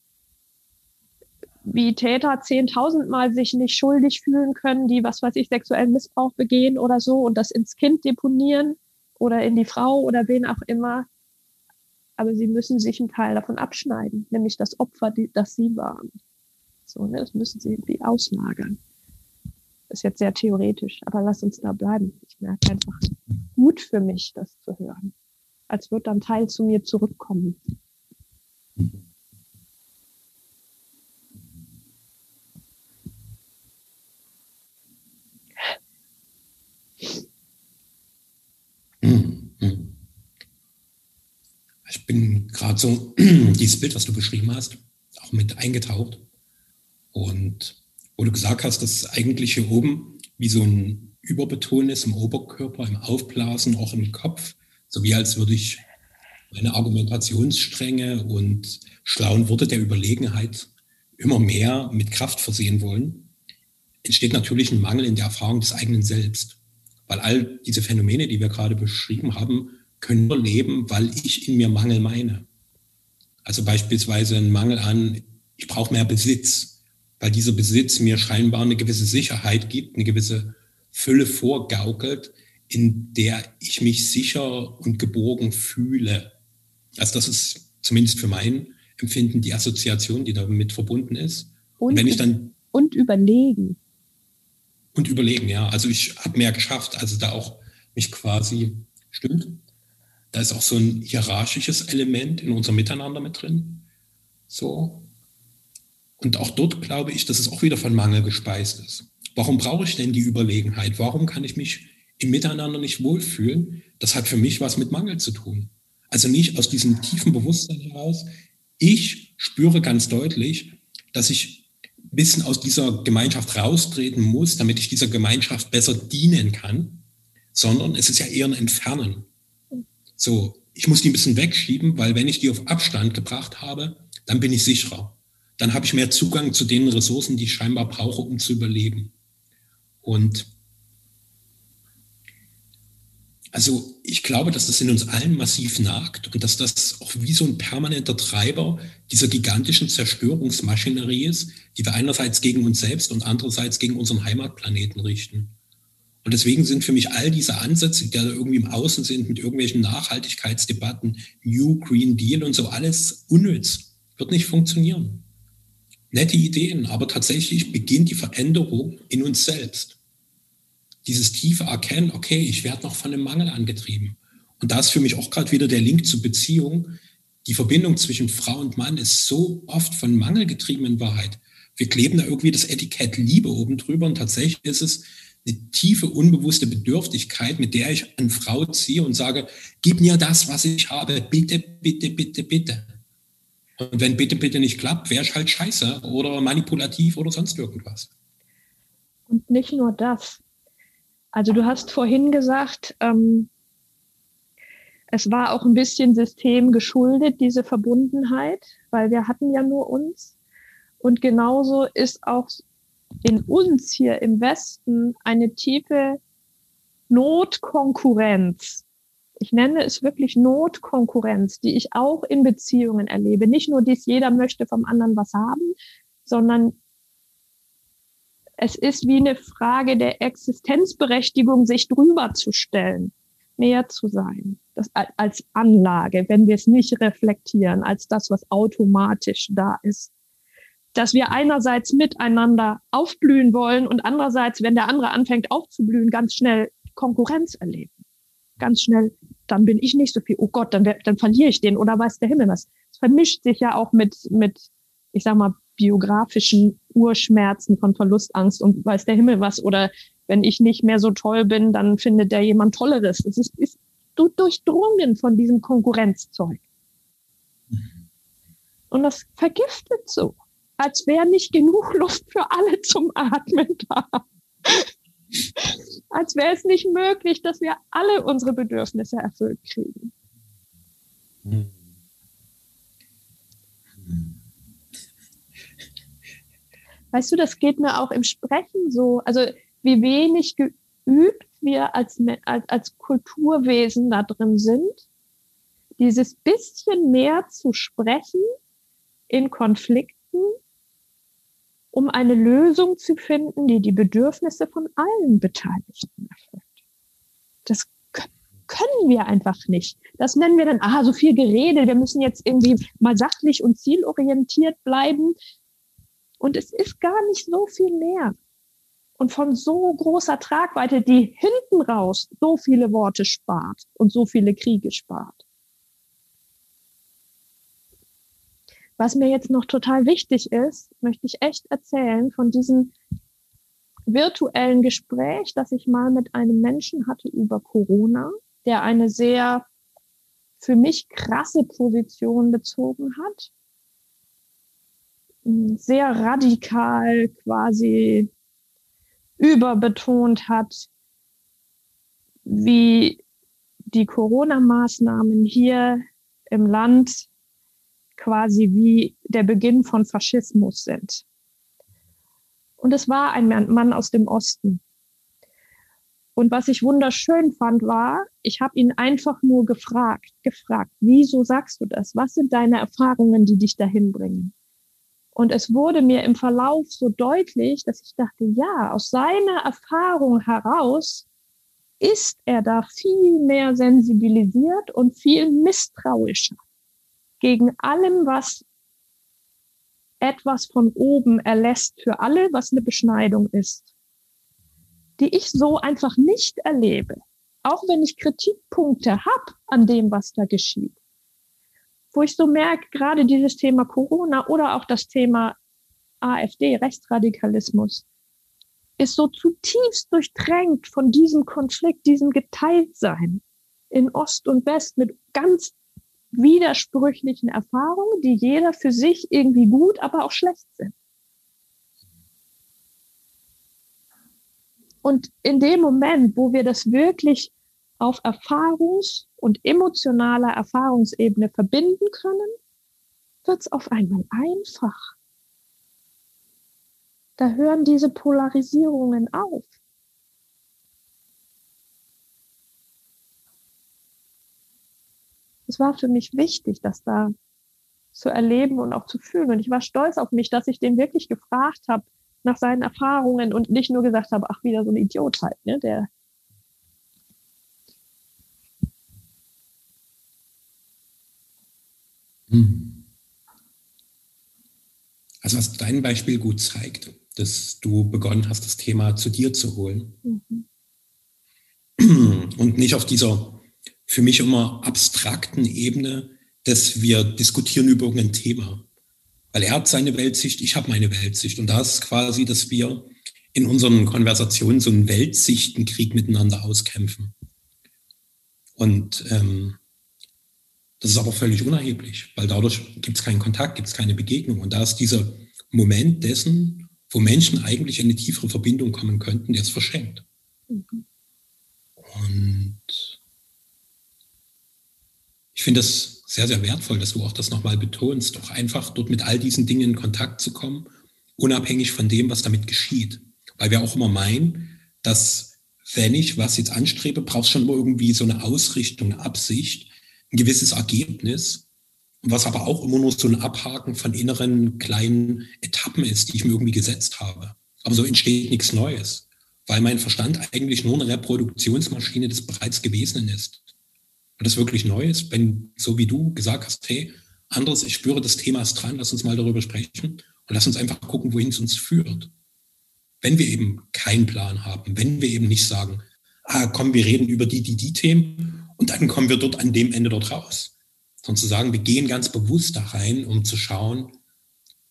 wie Täter zehntausendmal sich nicht schuldig fühlen können, die, was weiß ich, sexuellen Missbrauch begehen oder so und das ins Kind deponieren oder in die Frau oder wen auch immer. Aber sie müssen sich einen Teil davon abschneiden, nämlich das Opfer, die, das sie waren. So, ne, das müssen sie irgendwie auslagern ist jetzt sehr theoretisch, aber lass uns da bleiben. Ich merke einfach gut für mich, das zu hören. Als wird dann Teil zu mir zurückkommen. Ich bin gerade so, dieses Bild, was du beschrieben hast, auch mit eingetaucht. Und wo du gesagt hast, dass eigentlich hier oben wie so ein Überbeton ist im Oberkörper, im Aufblasen, auch im Kopf, so wie als würde ich meine Argumentationsstränge und schlauen Worte der Überlegenheit immer mehr mit Kraft versehen wollen, entsteht natürlich ein Mangel in der Erfahrung des eigenen Selbst. Weil all diese Phänomene, die wir gerade beschrieben haben, können nur leben, weil ich in mir Mangel meine. Also beispielsweise ein Mangel an, ich brauche mehr Besitz weil dieser Besitz mir scheinbar eine gewisse Sicherheit gibt, eine gewisse Fülle vorgaukelt, in der ich mich sicher und geborgen fühle. Also das ist zumindest für mein Empfinden die Assoziation, die damit verbunden ist. Und, und wenn ich dann und überlegen. Und überlegen, ja. Also ich habe mehr geschafft, also da auch mich quasi stimmt. Da ist auch so ein hierarchisches Element in unserem Miteinander mit drin. So. Und auch dort glaube ich, dass es auch wieder von Mangel gespeist ist. Warum brauche ich denn die Überlegenheit? Warum kann ich mich im Miteinander nicht wohlfühlen? Das hat für mich was mit Mangel zu tun. Also nicht aus diesem tiefen Bewusstsein heraus. Ich spüre ganz deutlich, dass ich ein bisschen aus dieser Gemeinschaft raustreten muss, damit ich dieser Gemeinschaft besser dienen kann, sondern es ist ja eher ein Entfernen. So, ich muss die ein bisschen wegschieben, weil wenn ich die auf Abstand gebracht habe, dann bin ich sicherer dann habe ich mehr Zugang zu den Ressourcen, die ich scheinbar brauche, um zu überleben. Und Also ich glaube, dass das in uns allen massiv nagt und dass das auch wie so ein permanenter Treiber dieser gigantischen Zerstörungsmaschinerie ist, die wir einerseits gegen uns selbst und andererseits gegen unseren Heimatplaneten richten. Und deswegen sind für mich all diese Ansätze, die da irgendwie im Außen sind, mit irgendwelchen Nachhaltigkeitsdebatten, New Green Deal und so, alles unnütz. Wird nicht funktionieren. Nette Ideen, aber tatsächlich beginnt die Veränderung in uns selbst dieses tiefe Erkennen, okay, ich werde noch von einem Mangel angetrieben. Und da ist für mich auch gerade wieder der Link zur Beziehung. Die Verbindung zwischen Frau und Mann ist so oft von Mangel getrieben in Wahrheit. Wir kleben da irgendwie das Etikett Liebe oben drüber und tatsächlich ist es eine tiefe, unbewusste Bedürftigkeit, mit der ich eine Frau ziehe und sage, gib mir das, was ich habe, bitte, bitte, bitte, bitte. Und wenn bitte, bitte nicht klappt, wäre ich halt scheiße oder manipulativ oder sonst irgendwas. Und nicht nur das. Also du hast vorhin gesagt, ähm, es war auch ein bisschen System geschuldet, diese Verbundenheit, weil wir hatten ja nur uns. Und genauso ist auch in uns hier im Westen eine tiefe Notkonkurrenz. Ich nenne es wirklich Notkonkurrenz, die ich auch in Beziehungen erlebe. Nicht nur dies, jeder möchte vom anderen was haben, sondern es ist wie eine Frage der Existenzberechtigung, sich drüber zu stellen, näher zu sein, das als Anlage, wenn wir es nicht reflektieren, als das, was automatisch da ist. Dass wir einerseits miteinander aufblühen wollen und andererseits, wenn der andere anfängt aufzublühen, ganz schnell Konkurrenz erleben. Ganz schnell, dann bin ich nicht so viel, oh Gott, dann, dann verliere ich den oder weiß der Himmel was. Es vermischt sich ja auch mit, mit, ich sag mal, biografischen Urschmerzen von Verlustangst und weiß der Himmel was. Oder wenn ich nicht mehr so toll bin, dann findet der jemand Tolleres. Es ist, ist durchdrungen von diesem Konkurrenzzeug. Und das vergiftet so, als wäre nicht genug Luft für alle zum Atmen da. Als wäre es nicht möglich, dass wir alle unsere Bedürfnisse erfüllt kriegen. Mhm. Weißt du, das geht mir auch im Sprechen so. Also wie wenig geübt wir als, als, als Kulturwesen da drin sind, dieses bisschen mehr zu sprechen in Konflikten, um eine Lösung zu finden, die die Bedürfnisse von allen Beteiligten erfüllt. Das können wir einfach nicht. Das nennen wir dann, ah, so viel Gerede, wir müssen jetzt irgendwie mal sachlich und zielorientiert bleiben. Und es ist gar nicht so viel mehr. Und von so großer Tragweite, die hinten raus so viele Worte spart und so viele Kriege spart. Was mir jetzt noch total wichtig ist, möchte ich echt erzählen von diesem virtuellen Gespräch, das ich mal mit einem Menschen hatte über Corona, der eine sehr für mich krasse Position bezogen hat. Sehr radikal quasi überbetont hat, wie die Corona-Maßnahmen hier im Land quasi wie der Beginn von Faschismus sind. Und es war ein Mann aus dem Osten. Und was ich wunderschön fand, war, ich habe ihn einfach nur gefragt, gefragt, wieso sagst du das? Was sind deine Erfahrungen, die dich dahin bringen? Und es wurde mir im Verlauf so deutlich, dass ich dachte, ja, aus seiner Erfahrung heraus ist er da viel mehr sensibilisiert und viel misstrauischer gegen allem, was etwas von oben erlässt für alle, was eine Beschneidung ist, die ich so einfach nicht erlebe, auch wenn ich Kritikpunkte habe an dem, was da geschieht. Wo ich so merke, gerade dieses Thema Corona oder auch das Thema AfD, Rechtsradikalismus, ist so zutiefst durchdrängt von diesem Konflikt, diesem Geteiltsein in Ost und West mit ganz widersprüchlichen Erfahrungen, die jeder für sich irgendwie gut, aber auch schlecht sind. Und in dem Moment, wo wir das wirklich auf Erfahrungs- und emotionaler Erfahrungsebene verbinden können, wird es auf einmal einfach. Da hören diese Polarisierungen auf. Es war für mich wichtig, das da zu erleben und auch zu fühlen. Und ich war stolz auf mich, dass ich den wirklich gefragt habe nach seinen Erfahrungen und nicht nur gesagt habe, ach, wieder so ein Idiot halt, ne, der hm. Also was dein Beispiel gut zeigt, dass du begonnen hast, das Thema zu dir zu holen. Mhm. Und nicht auf dieser für mich immer abstrakten Ebene, dass wir diskutieren über irgendein Thema. Weil er hat seine Weltsicht, ich habe meine Weltsicht. Und da ist quasi, dass wir in unseren Konversationen so einen Weltsichtenkrieg miteinander auskämpfen. Und ähm, das ist aber völlig unerheblich, weil dadurch gibt es keinen Kontakt, gibt es keine Begegnung. Und da ist dieser Moment dessen, wo Menschen eigentlich in eine tiefere Verbindung kommen könnten, der ist verschenkt. Mhm. Und ich finde das sehr, sehr wertvoll, dass du auch das nochmal betonst, doch einfach dort mit all diesen Dingen in Kontakt zu kommen, unabhängig von dem, was damit geschieht. Weil wir auch immer meinen, dass wenn ich was jetzt anstrebe, brauchst schon irgendwie so eine Ausrichtung, eine Absicht, ein gewisses Ergebnis, was aber auch immer nur so ein Abhaken von inneren kleinen Etappen ist, die ich mir irgendwie gesetzt habe. Aber so entsteht nichts Neues, weil mein Verstand eigentlich nur eine Reproduktionsmaschine des bereits Gewesenen ist. Das wirklich Neues, wenn, so wie du gesagt hast, hey, anderes, ich spüre, das Thema ist dran, lass uns mal darüber sprechen und lass uns einfach gucken, wohin es uns führt. Wenn wir eben keinen Plan haben, wenn wir eben nicht sagen, ah, komm, wir reden über die, die, die Themen und dann kommen wir dort an dem Ende dort raus. Sondern zu sagen, wir gehen ganz bewusst da rein, um zu schauen,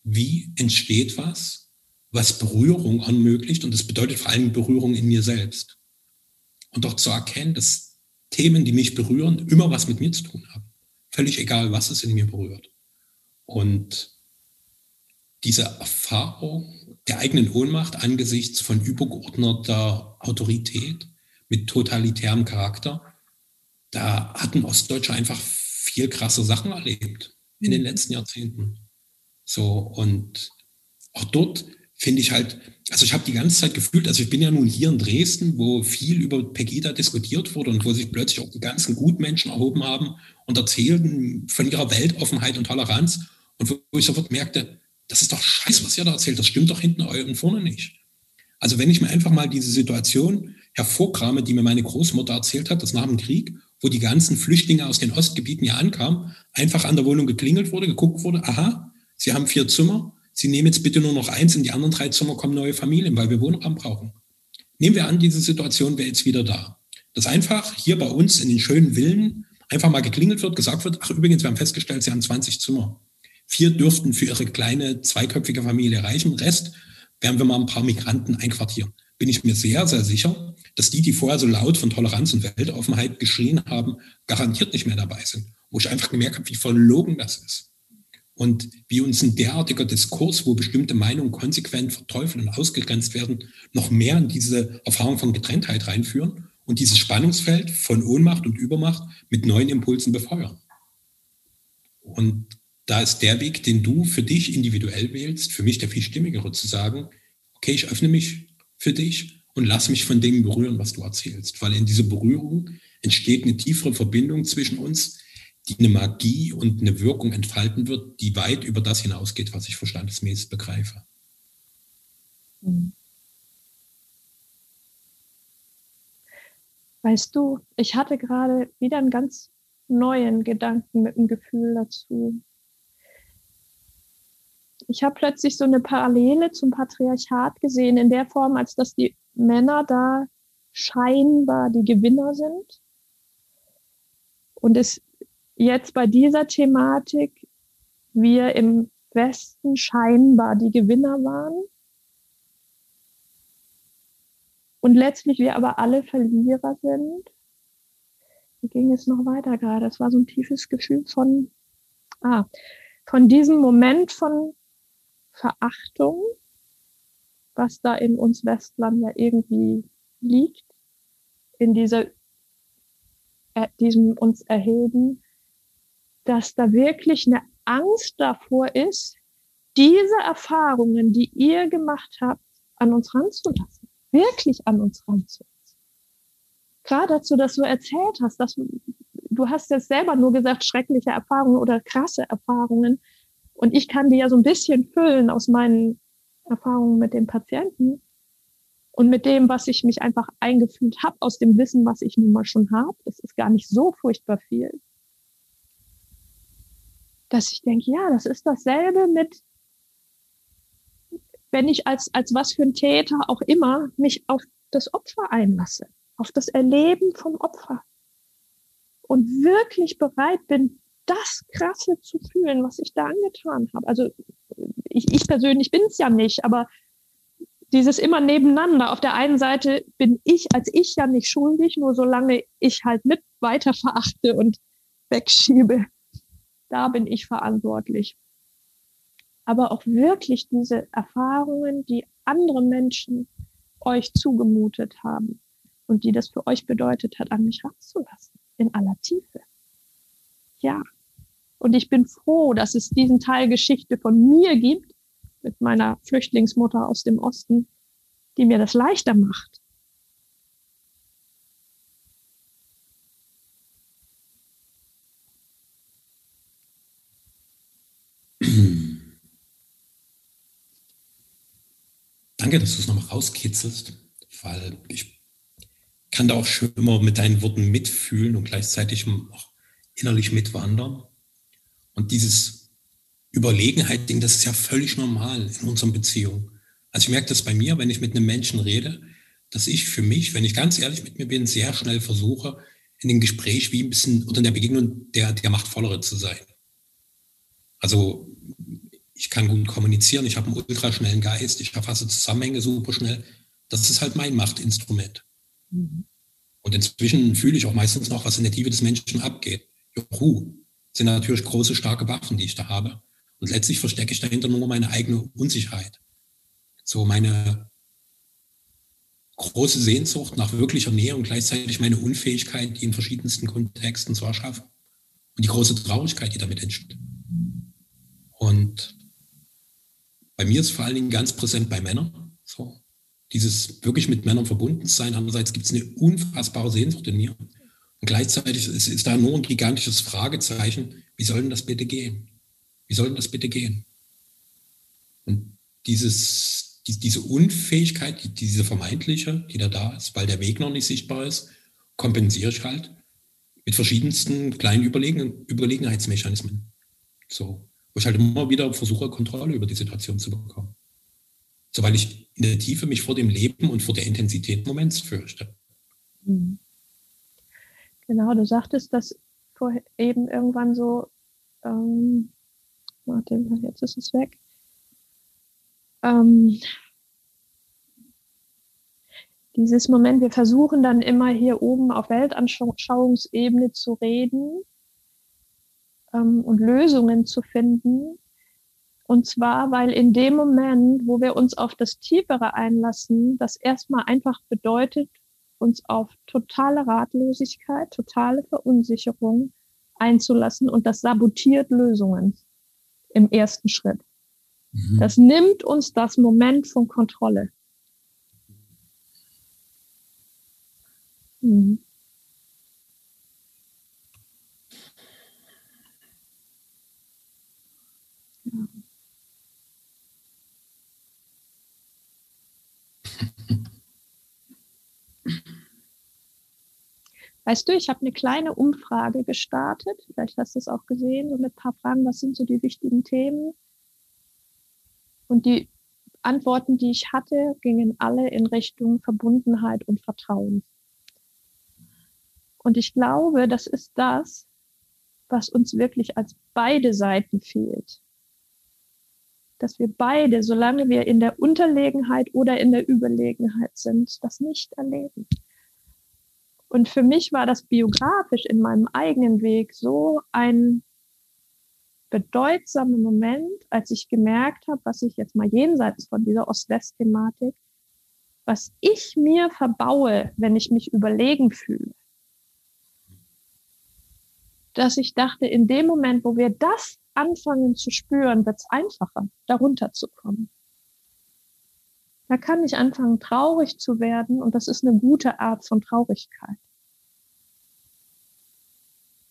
wie entsteht was, was Berührung ermöglicht und das bedeutet vor allem Berührung in mir selbst. Und auch zu erkennen, dass Themen, die mich berühren, immer was mit mir zu tun haben. Völlig egal, was es in mir berührt. Und diese Erfahrung der eigenen Ohnmacht angesichts von übergeordneter Autorität mit totalitärem Charakter, da hatten Ostdeutsche einfach viel krasse Sachen erlebt in den letzten Jahrzehnten. So, und auch dort finde ich halt, also ich habe die ganze Zeit gefühlt, also ich bin ja nun hier in Dresden, wo viel über Pegida diskutiert wurde und wo sich plötzlich auch die ganzen Gutmenschen erhoben haben und erzählten von ihrer Weltoffenheit und Toleranz und wo ich sofort merkte, das ist doch scheiße, was ihr da erzählt, das stimmt doch hinten und vorne nicht. Also wenn ich mir einfach mal diese Situation hervorkrame, die mir meine Großmutter erzählt hat, dass nach dem Krieg, wo die ganzen Flüchtlinge aus den Ostgebieten hier ankamen, einfach an der Wohnung geklingelt wurde, geguckt wurde, aha, sie haben vier Zimmer, Sie nehmen jetzt bitte nur noch eins, in die anderen drei Zimmer kommen neue Familien, weil wir Wohnraum brauchen. Nehmen wir an, diese Situation wäre jetzt wieder da. Dass einfach hier bei uns in den schönen Villen einfach mal geklingelt wird, gesagt wird, ach übrigens, wir haben festgestellt, Sie haben 20 Zimmer. Vier dürften für Ihre kleine zweiköpfige Familie reichen. Rest werden wir mal ein paar Migranten einquartieren. Bin ich mir sehr, sehr sicher, dass die, die vorher so laut von Toleranz und Weltoffenheit geschrien haben, garantiert nicht mehr dabei sind. Wo ich einfach gemerkt habe, wie verlogen das ist. Und wie uns ein derartiger Diskurs, wo bestimmte Meinungen konsequent verteufelt und ausgegrenzt werden, noch mehr in diese Erfahrung von Getrenntheit reinführen und dieses Spannungsfeld von Ohnmacht und Übermacht mit neuen Impulsen befeuern. Und da ist der Weg, den du für dich individuell wählst, für mich der viel stimmigere, zu sagen, okay, ich öffne mich für dich und lass mich von dem berühren, was du erzählst. Weil in dieser Berührung entsteht eine tiefere Verbindung zwischen uns, die eine Magie und eine Wirkung entfalten wird, die weit über das hinausgeht, was ich verstandesmäßig begreife. Hm. Weißt du, ich hatte gerade wieder einen ganz neuen Gedanken mit dem Gefühl dazu. Ich habe plötzlich so eine Parallele zum Patriarchat gesehen, in der Form, als dass die Männer da scheinbar die Gewinner sind und es jetzt bei dieser Thematik wir im Westen scheinbar die Gewinner waren und letztlich wir aber alle Verlierer sind. Wie ging es noch weiter gerade? Das war so ein tiefes Gefühl von, ah, von diesem Moment von Verachtung, was da in uns Westlern ja irgendwie liegt, in dieser, äh, diesem uns erheben, dass da wirklich eine Angst davor ist, diese Erfahrungen, die ihr gemacht habt, an uns ranzulassen. Wirklich an uns ranzulassen. Gerade dazu, dass du erzählt hast, dass du hast jetzt selber nur gesagt, schreckliche Erfahrungen oder krasse Erfahrungen. Und ich kann die ja so ein bisschen füllen aus meinen Erfahrungen mit den Patienten und mit dem, was ich mich einfach eingefühlt habe, aus dem Wissen, was ich nun mal schon habe. Das ist gar nicht so furchtbar viel. Dass ich denke, ja, das ist dasselbe mit, wenn ich als, als was für ein Täter auch immer mich auf das Opfer einlasse, auf das Erleben vom Opfer und wirklich bereit bin, das Krasse zu fühlen, was ich da angetan habe. Also ich, ich persönlich bin es ja nicht, aber dieses immer nebeneinander. Auf der einen Seite bin ich als ich ja nicht schuldig, nur solange ich halt mit weiter verachte und wegschiebe, da bin ich verantwortlich. Aber auch wirklich diese Erfahrungen, die andere Menschen euch zugemutet haben und die das für euch bedeutet hat, an mich ranzulassen, in aller Tiefe. Ja. Und ich bin froh, dass es diesen Teil Geschichte von mir gibt, mit meiner Flüchtlingsmutter aus dem Osten, die mir das leichter macht. Danke, dass du es nochmal rauskitzelst, weil ich kann da auch schon immer mit deinen Worten mitfühlen und gleichzeitig auch innerlich mitwandern. Und dieses Überlegenheit-Ding, das ist ja völlig normal in unseren Beziehungen. Also ich merke das bei mir, wenn ich mit einem Menschen rede, dass ich für mich, wenn ich ganz ehrlich mit mir bin, sehr schnell versuche, in dem Gespräch wie ein bisschen unter der Begegnung der, der Machtvollere zu sein. Also ich kann gut kommunizieren, ich habe einen ultraschnellen Geist, ich erfasse Zusammenhänge super schnell. Das ist halt mein Machtinstrument. Mhm. Und inzwischen fühle ich auch meistens noch, was in der Tiefe des Menschen abgeht. Juhu, sind natürlich große, starke Waffen, die ich da habe. Und letztlich verstecke ich dahinter nur meine eigene Unsicherheit. So meine große Sehnsucht nach wirklicher Nähe und gleichzeitig meine Unfähigkeit, die in verschiedensten Kontexten zu erschaffen. Und die große Traurigkeit, die damit entsteht. Und bei mir ist vor allen Dingen ganz präsent bei Männern. So. Dieses wirklich mit Männern verbunden sein. Andererseits gibt es eine unfassbare Sehnsucht in mir. Und gleichzeitig ist, ist da nur ein gigantisches Fragezeichen, wie soll denn das bitte gehen? Wie soll denn das bitte gehen? Und dieses, die, diese Unfähigkeit, die, diese vermeintliche, die da da ist, weil der Weg noch nicht sichtbar ist, kompensiere ich halt mit verschiedensten kleinen Überlegen, Überlegenheitsmechanismen. So, wo ich halt immer wieder versuche, Kontrolle über die Situation zu bekommen. So, weil ich in der Tiefe mich vor dem Leben und vor der Intensität Moments fürchte. Mhm. Genau, du sagtest das vor eben irgendwann so, ähm, warte, jetzt ist es weg. Ähm, dieses Moment, wir versuchen dann immer hier oben auf Weltanschauungsebene zu reden ähm, und Lösungen zu finden. Und zwar, weil in dem Moment, wo wir uns auf das Tiefere einlassen, das erstmal einfach bedeutet, uns auf totale Ratlosigkeit, totale Verunsicherung einzulassen und das sabotiert Lösungen im ersten Schritt. Mhm. Das nimmt uns das Moment von Kontrolle. Mhm. Weißt du, ich habe eine kleine Umfrage gestartet. Vielleicht hast du es auch gesehen, so mit ein paar Fragen. Was sind so die wichtigen Themen? Und die Antworten, die ich hatte, gingen alle in Richtung Verbundenheit und Vertrauen. Und ich glaube, das ist das, was uns wirklich als beide Seiten fehlt. Dass wir beide, solange wir in der Unterlegenheit oder in der Überlegenheit sind, das nicht erleben. Und für mich war das biografisch in meinem eigenen Weg so ein bedeutsamer Moment, als ich gemerkt habe, was ich jetzt mal jenseits von dieser Ost-West-Thematik, was ich mir verbaue, wenn ich mich überlegen fühle. Dass ich dachte, in dem Moment, wo wir das anfangen zu spüren, wird es einfacher, darunter zu kommen. Da kann ich anfangen, traurig zu werden und das ist eine gute Art von Traurigkeit.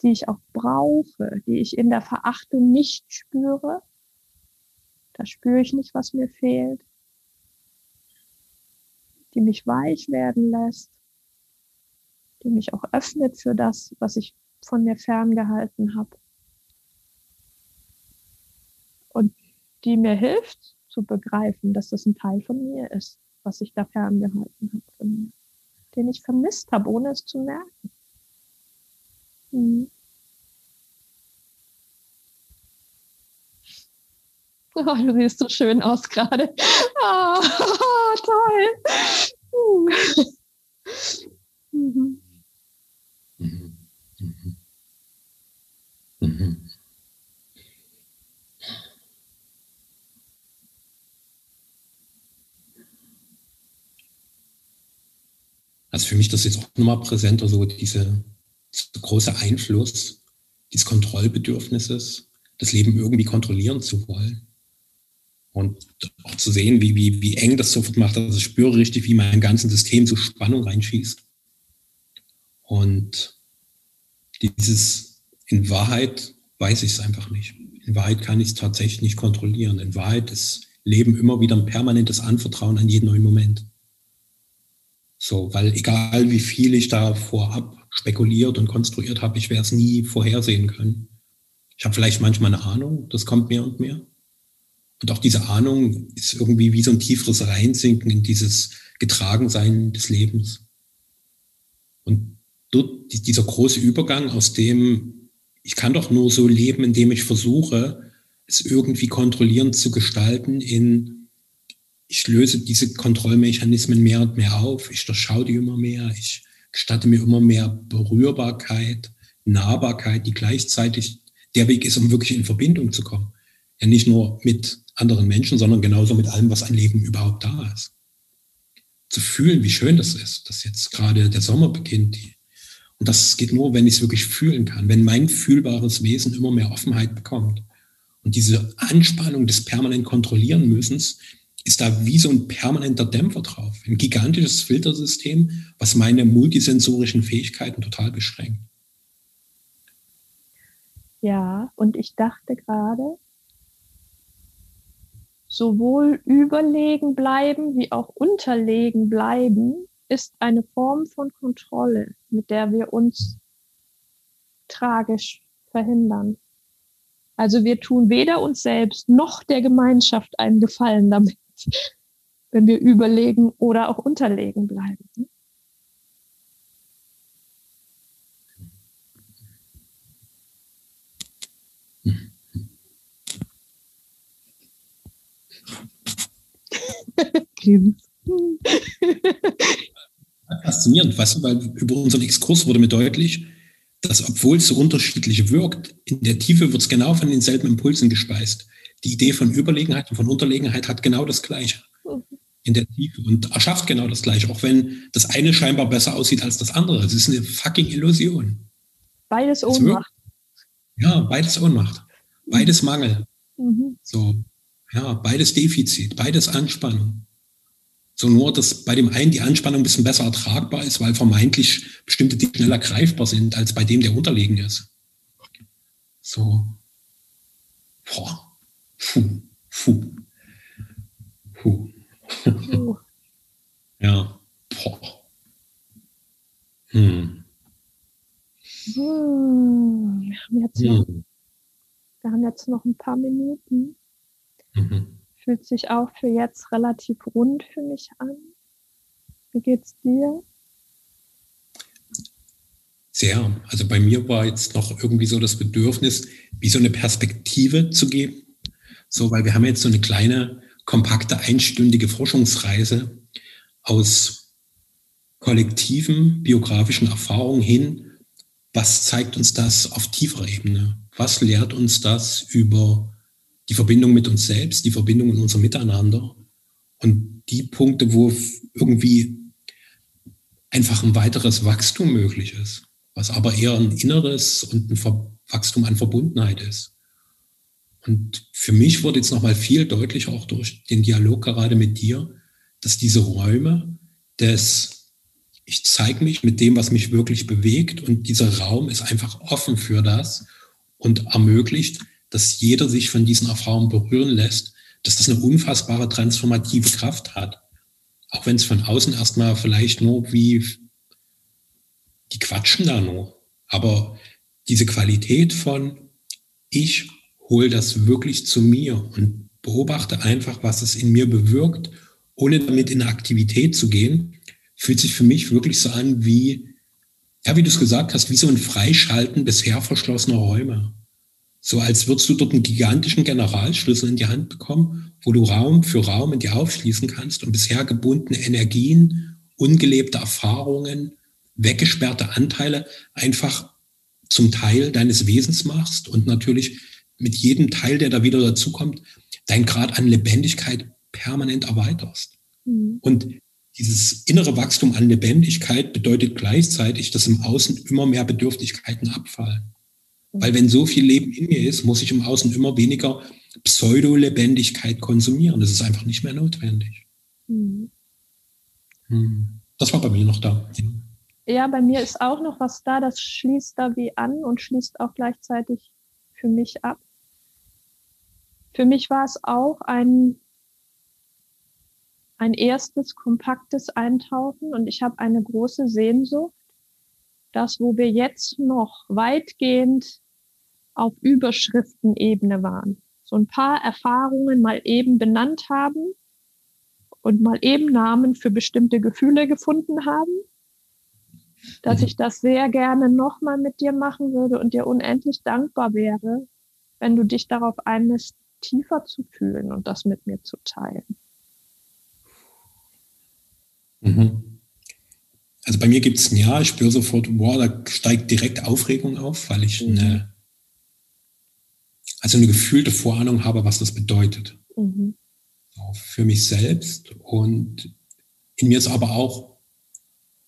die ich auch brauche, die ich in der Verachtung nicht spüre. Da spüre ich nicht, was mir fehlt. Die mich weich werden lässt, die mich auch öffnet für das, was ich von mir ferngehalten habe. Und die mir hilft zu begreifen, dass das ein Teil von mir ist, was ich da ferngehalten habe von mir, den ich vermisst habe, ohne es zu merken. Mhm. Oh, du siehst so schön aus gerade. Oh, toll. Uh. Mhm. Mhm. Mhm. Also für mich das jetzt auch nochmal präsenter, so diese so große Einfluss dieses Kontrollbedürfnisses, das Leben irgendwie kontrollieren zu wollen. Und auch zu sehen, wie, wie, wie eng das sofort macht. Also ich spüre richtig, wie mein ganzes System so Spannung reinschießt. Und dieses, in Wahrheit weiß ich es einfach nicht. In Wahrheit kann ich es tatsächlich nicht kontrollieren. In Wahrheit ist Leben immer wieder ein permanentes Anvertrauen an jeden neuen Moment. So, weil egal wie viel ich da vorab spekuliert und konstruiert habe, ich werde es nie vorhersehen können. Ich habe vielleicht manchmal eine Ahnung, das kommt mehr und mehr. Und auch diese Ahnung ist irgendwie wie so ein tieferes Reinsinken in dieses Getragensein des Lebens. Und dort dieser große Übergang aus dem, ich kann doch nur so leben, indem ich versuche, es irgendwie kontrollierend zu gestalten in ich löse diese Kontrollmechanismen mehr und mehr auf, ich durchschaue die immer mehr, ich gestatte mir immer mehr Berührbarkeit, Nahbarkeit, die gleichzeitig der Weg ist, um wirklich in Verbindung zu kommen. Ja, nicht nur mit anderen Menschen, sondern genauso mit allem, was an Leben überhaupt da ist. Zu fühlen, wie schön das ist, dass jetzt gerade der Sommer beginnt. Und das geht nur, wenn ich es wirklich fühlen kann, wenn mein fühlbares Wesen immer mehr Offenheit bekommt. Und diese Anspannung des permanent kontrollieren müssens, ist da wie so ein permanenter Dämpfer drauf. Ein gigantisches Filtersystem, was meine multisensorischen Fähigkeiten total beschränkt. Ja, und ich dachte gerade, sowohl überlegen bleiben wie auch unterlegen bleiben ist eine Form von Kontrolle, mit der wir uns tragisch verhindern. Also wir tun weder uns selbst noch der Gemeinschaft einen Gefallen damit wenn wir überlegen oder auch unterlegen bleiben. Faszinierend, weißt du, weil über unseren Exkurs wurde mir deutlich, dass obwohl es so unterschiedlich wirkt, in der Tiefe wird es genau von denselben Impulsen gespeist die Idee von Überlegenheit und von Unterlegenheit hat genau das Gleiche in der Tiefe und erschafft genau das Gleiche, auch wenn das eine scheinbar besser aussieht als das andere. Es ist eine fucking Illusion. Beides Ohnmacht. Ja, beides Ohnmacht. Beides Mangel. Mhm. So, ja, beides Defizit, beides Anspannung. So nur, dass bei dem einen die Anspannung ein bisschen besser ertragbar ist, weil vermeintlich bestimmte Dinge schneller greifbar sind, als bei dem, der unterlegen ist. So. Boah. Puh, puh, puh. ja. Boah. Hm. Hm. Wir, haben jetzt noch, hm. wir haben jetzt noch ein paar Minuten. Mhm. Fühlt sich auch für jetzt relativ rund für mich an. Wie geht's dir? Sehr. Also bei mir war jetzt noch irgendwie so das Bedürfnis, wie so eine Perspektive zu geben so, weil wir haben jetzt so eine kleine, kompakte, einstündige Forschungsreise aus kollektiven biografischen Erfahrungen hin. Was zeigt uns das auf tieferer Ebene? Was lehrt uns das über die Verbindung mit uns selbst, die Verbindung in unser Miteinander und die Punkte, wo irgendwie einfach ein weiteres Wachstum möglich ist, was aber eher ein inneres und ein Wachstum an Verbundenheit ist. Und für mich wurde jetzt nochmal viel deutlicher, auch durch den Dialog gerade mit dir, dass diese Räume des ich zeige mich mit dem, was mich wirklich bewegt und dieser Raum ist einfach offen für das und ermöglicht, dass jeder sich von diesen Erfahrungen berühren lässt, dass das eine unfassbare transformative Kraft hat. Auch wenn es von außen erstmal vielleicht nur wie, die quatschen da nur. Aber diese Qualität von, ich hole das wirklich zu mir und beobachte einfach, was es in mir bewirkt, ohne damit in Aktivität zu gehen, fühlt sich für mich wirklich so an wie, ja, wie du es gesagt hast, wie so ein Freischalten bisher verschlossener Räume. So als würdest du dort einen gigantischen Generalschlüssel in die Hand bekommen, wo du Raum für Raum in dir aufschließen kannst und bisher gebundene Energien, ungelebte Erfahrungen, weggesperrte Anteile einfach zum Teil deines Wesens machst und natürlich mit jedem Teil, der da wieder dazukommt, dein Grad an Lebendigkeit permanent erweiterst. Mhm. Und dieses innere Wachstum an Lebendigkeit bedeutet gleichzeitig, dass im Außen immer mehr Bedürftigkeiten abfallen. Weil wenn so viel Leben in mir ist, muss ich im Außen immer weniger Pseudo-Lebendigkeit konsumieren. Das ist einfach nicht mehr notwendig. Mhm. Hm. Das war bei mir noch da. Ja, bei mir ist auch noch was da, das schließt da wie an und schließt auch gleichzeitig für mich ab. Für mich war es auch ein ein erstes kompaktes Eintauchen und ich habe eine große Sehnsucht, dass wo wir jetzt noch weitgehend auf Überschriftenebene waren, so ein paar Erfahrungen mal eben benannt haben und mal eben Namen für bestimmte Gefühle gefunden haben, dass ich das sehr gerne nochmal mit dir machen würde und dir unendlich dankbar wäre, wenn du dich darauf einlässt, tiefer zu fühlen und das mit mir zu teilen. Mhm. Also bei mir gibt es ein Ja, ich spüre sofort, wow, da steigt direkt Aufregung auf, weil ich mhm. eine, also eine gefühlte Vorahnung habe, was das bedeutet. Mhm. für mich selbst und in mir ist aber auch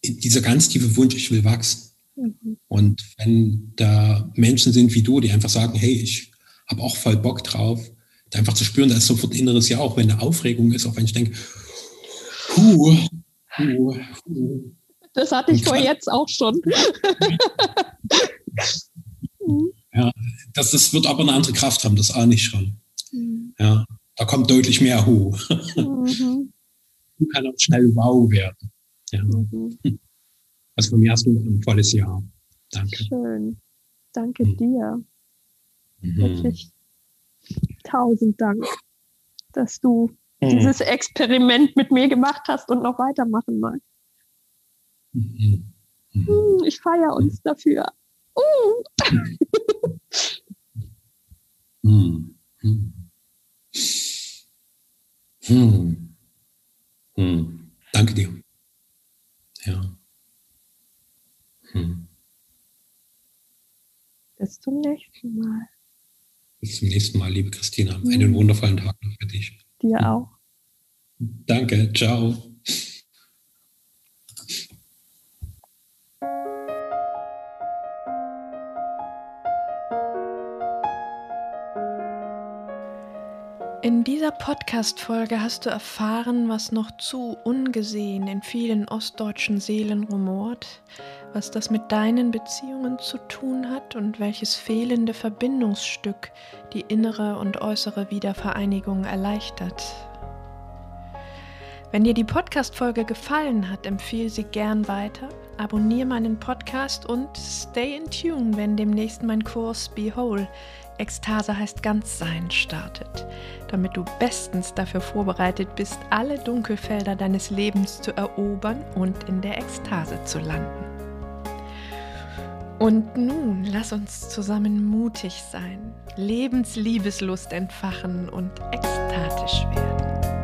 dieser ganz tiefe Wunsch, ich will wachsen. Mhm. Und wenn da Menschen sind wie du, die einfach sagen, hey, ich habe auch voll Bock drauf, einfach zu spüren, da ist sofort inneres Ja, auch wenn eine Aufregung ist, auch wenn ich denke, puh, das hatte ich vor jetzt auch schon. ja, das, das wird aber eine andere Kraft haben, das ahne ich schon. Mhm. Ja, da kommt deutlich mehr Hu. Mhm. Kann auch schnell Wow werden. Ja. Mhm. Also von mir hast du ein volles Jahr. Danke. Schön. Danke mhm. dir. Mhm. Wirklich tausend Dank, dass du mhm. dieses Experiment mit mir gemacht hast und noch weitermachen magst. Mhm. Mhm. Ich feiere uns dafür. Uh. hm. Hm. Hm. Danke dir. Ja. Hm. Bis zum nächsten Mal. Bis zum nächsten Mal, liebe Christina. Einen wundervollen Tag noch für dich. Dir auch. Danke, ciao. In dieser Podcast-Folge hast du erfahren, was noch zu ungesehen in vielen ostdeutschen Seelen rumort, was das mit deinen Beziehungen zu tun hat und welches fehlende Verbindungsstück die innere und äußere Wiedervereinigung erleichtert. Wenn dir die Podcast-Folge gefallen hat, empfehle sie gern weiter, abonniere meinen Podcast und stay in tune, wenn demnächst mein Kurs Be Whole Ekstase heißt Ganzsein startet, damit du bestens dafür vorbereitet bist, alle Dunkelfelder deines Lebens zu erobern und in der Ekstase zu landen. Und nun lass uns zusammen mutig sein, Lebensliebeslust entfachen und ekstatisch werden.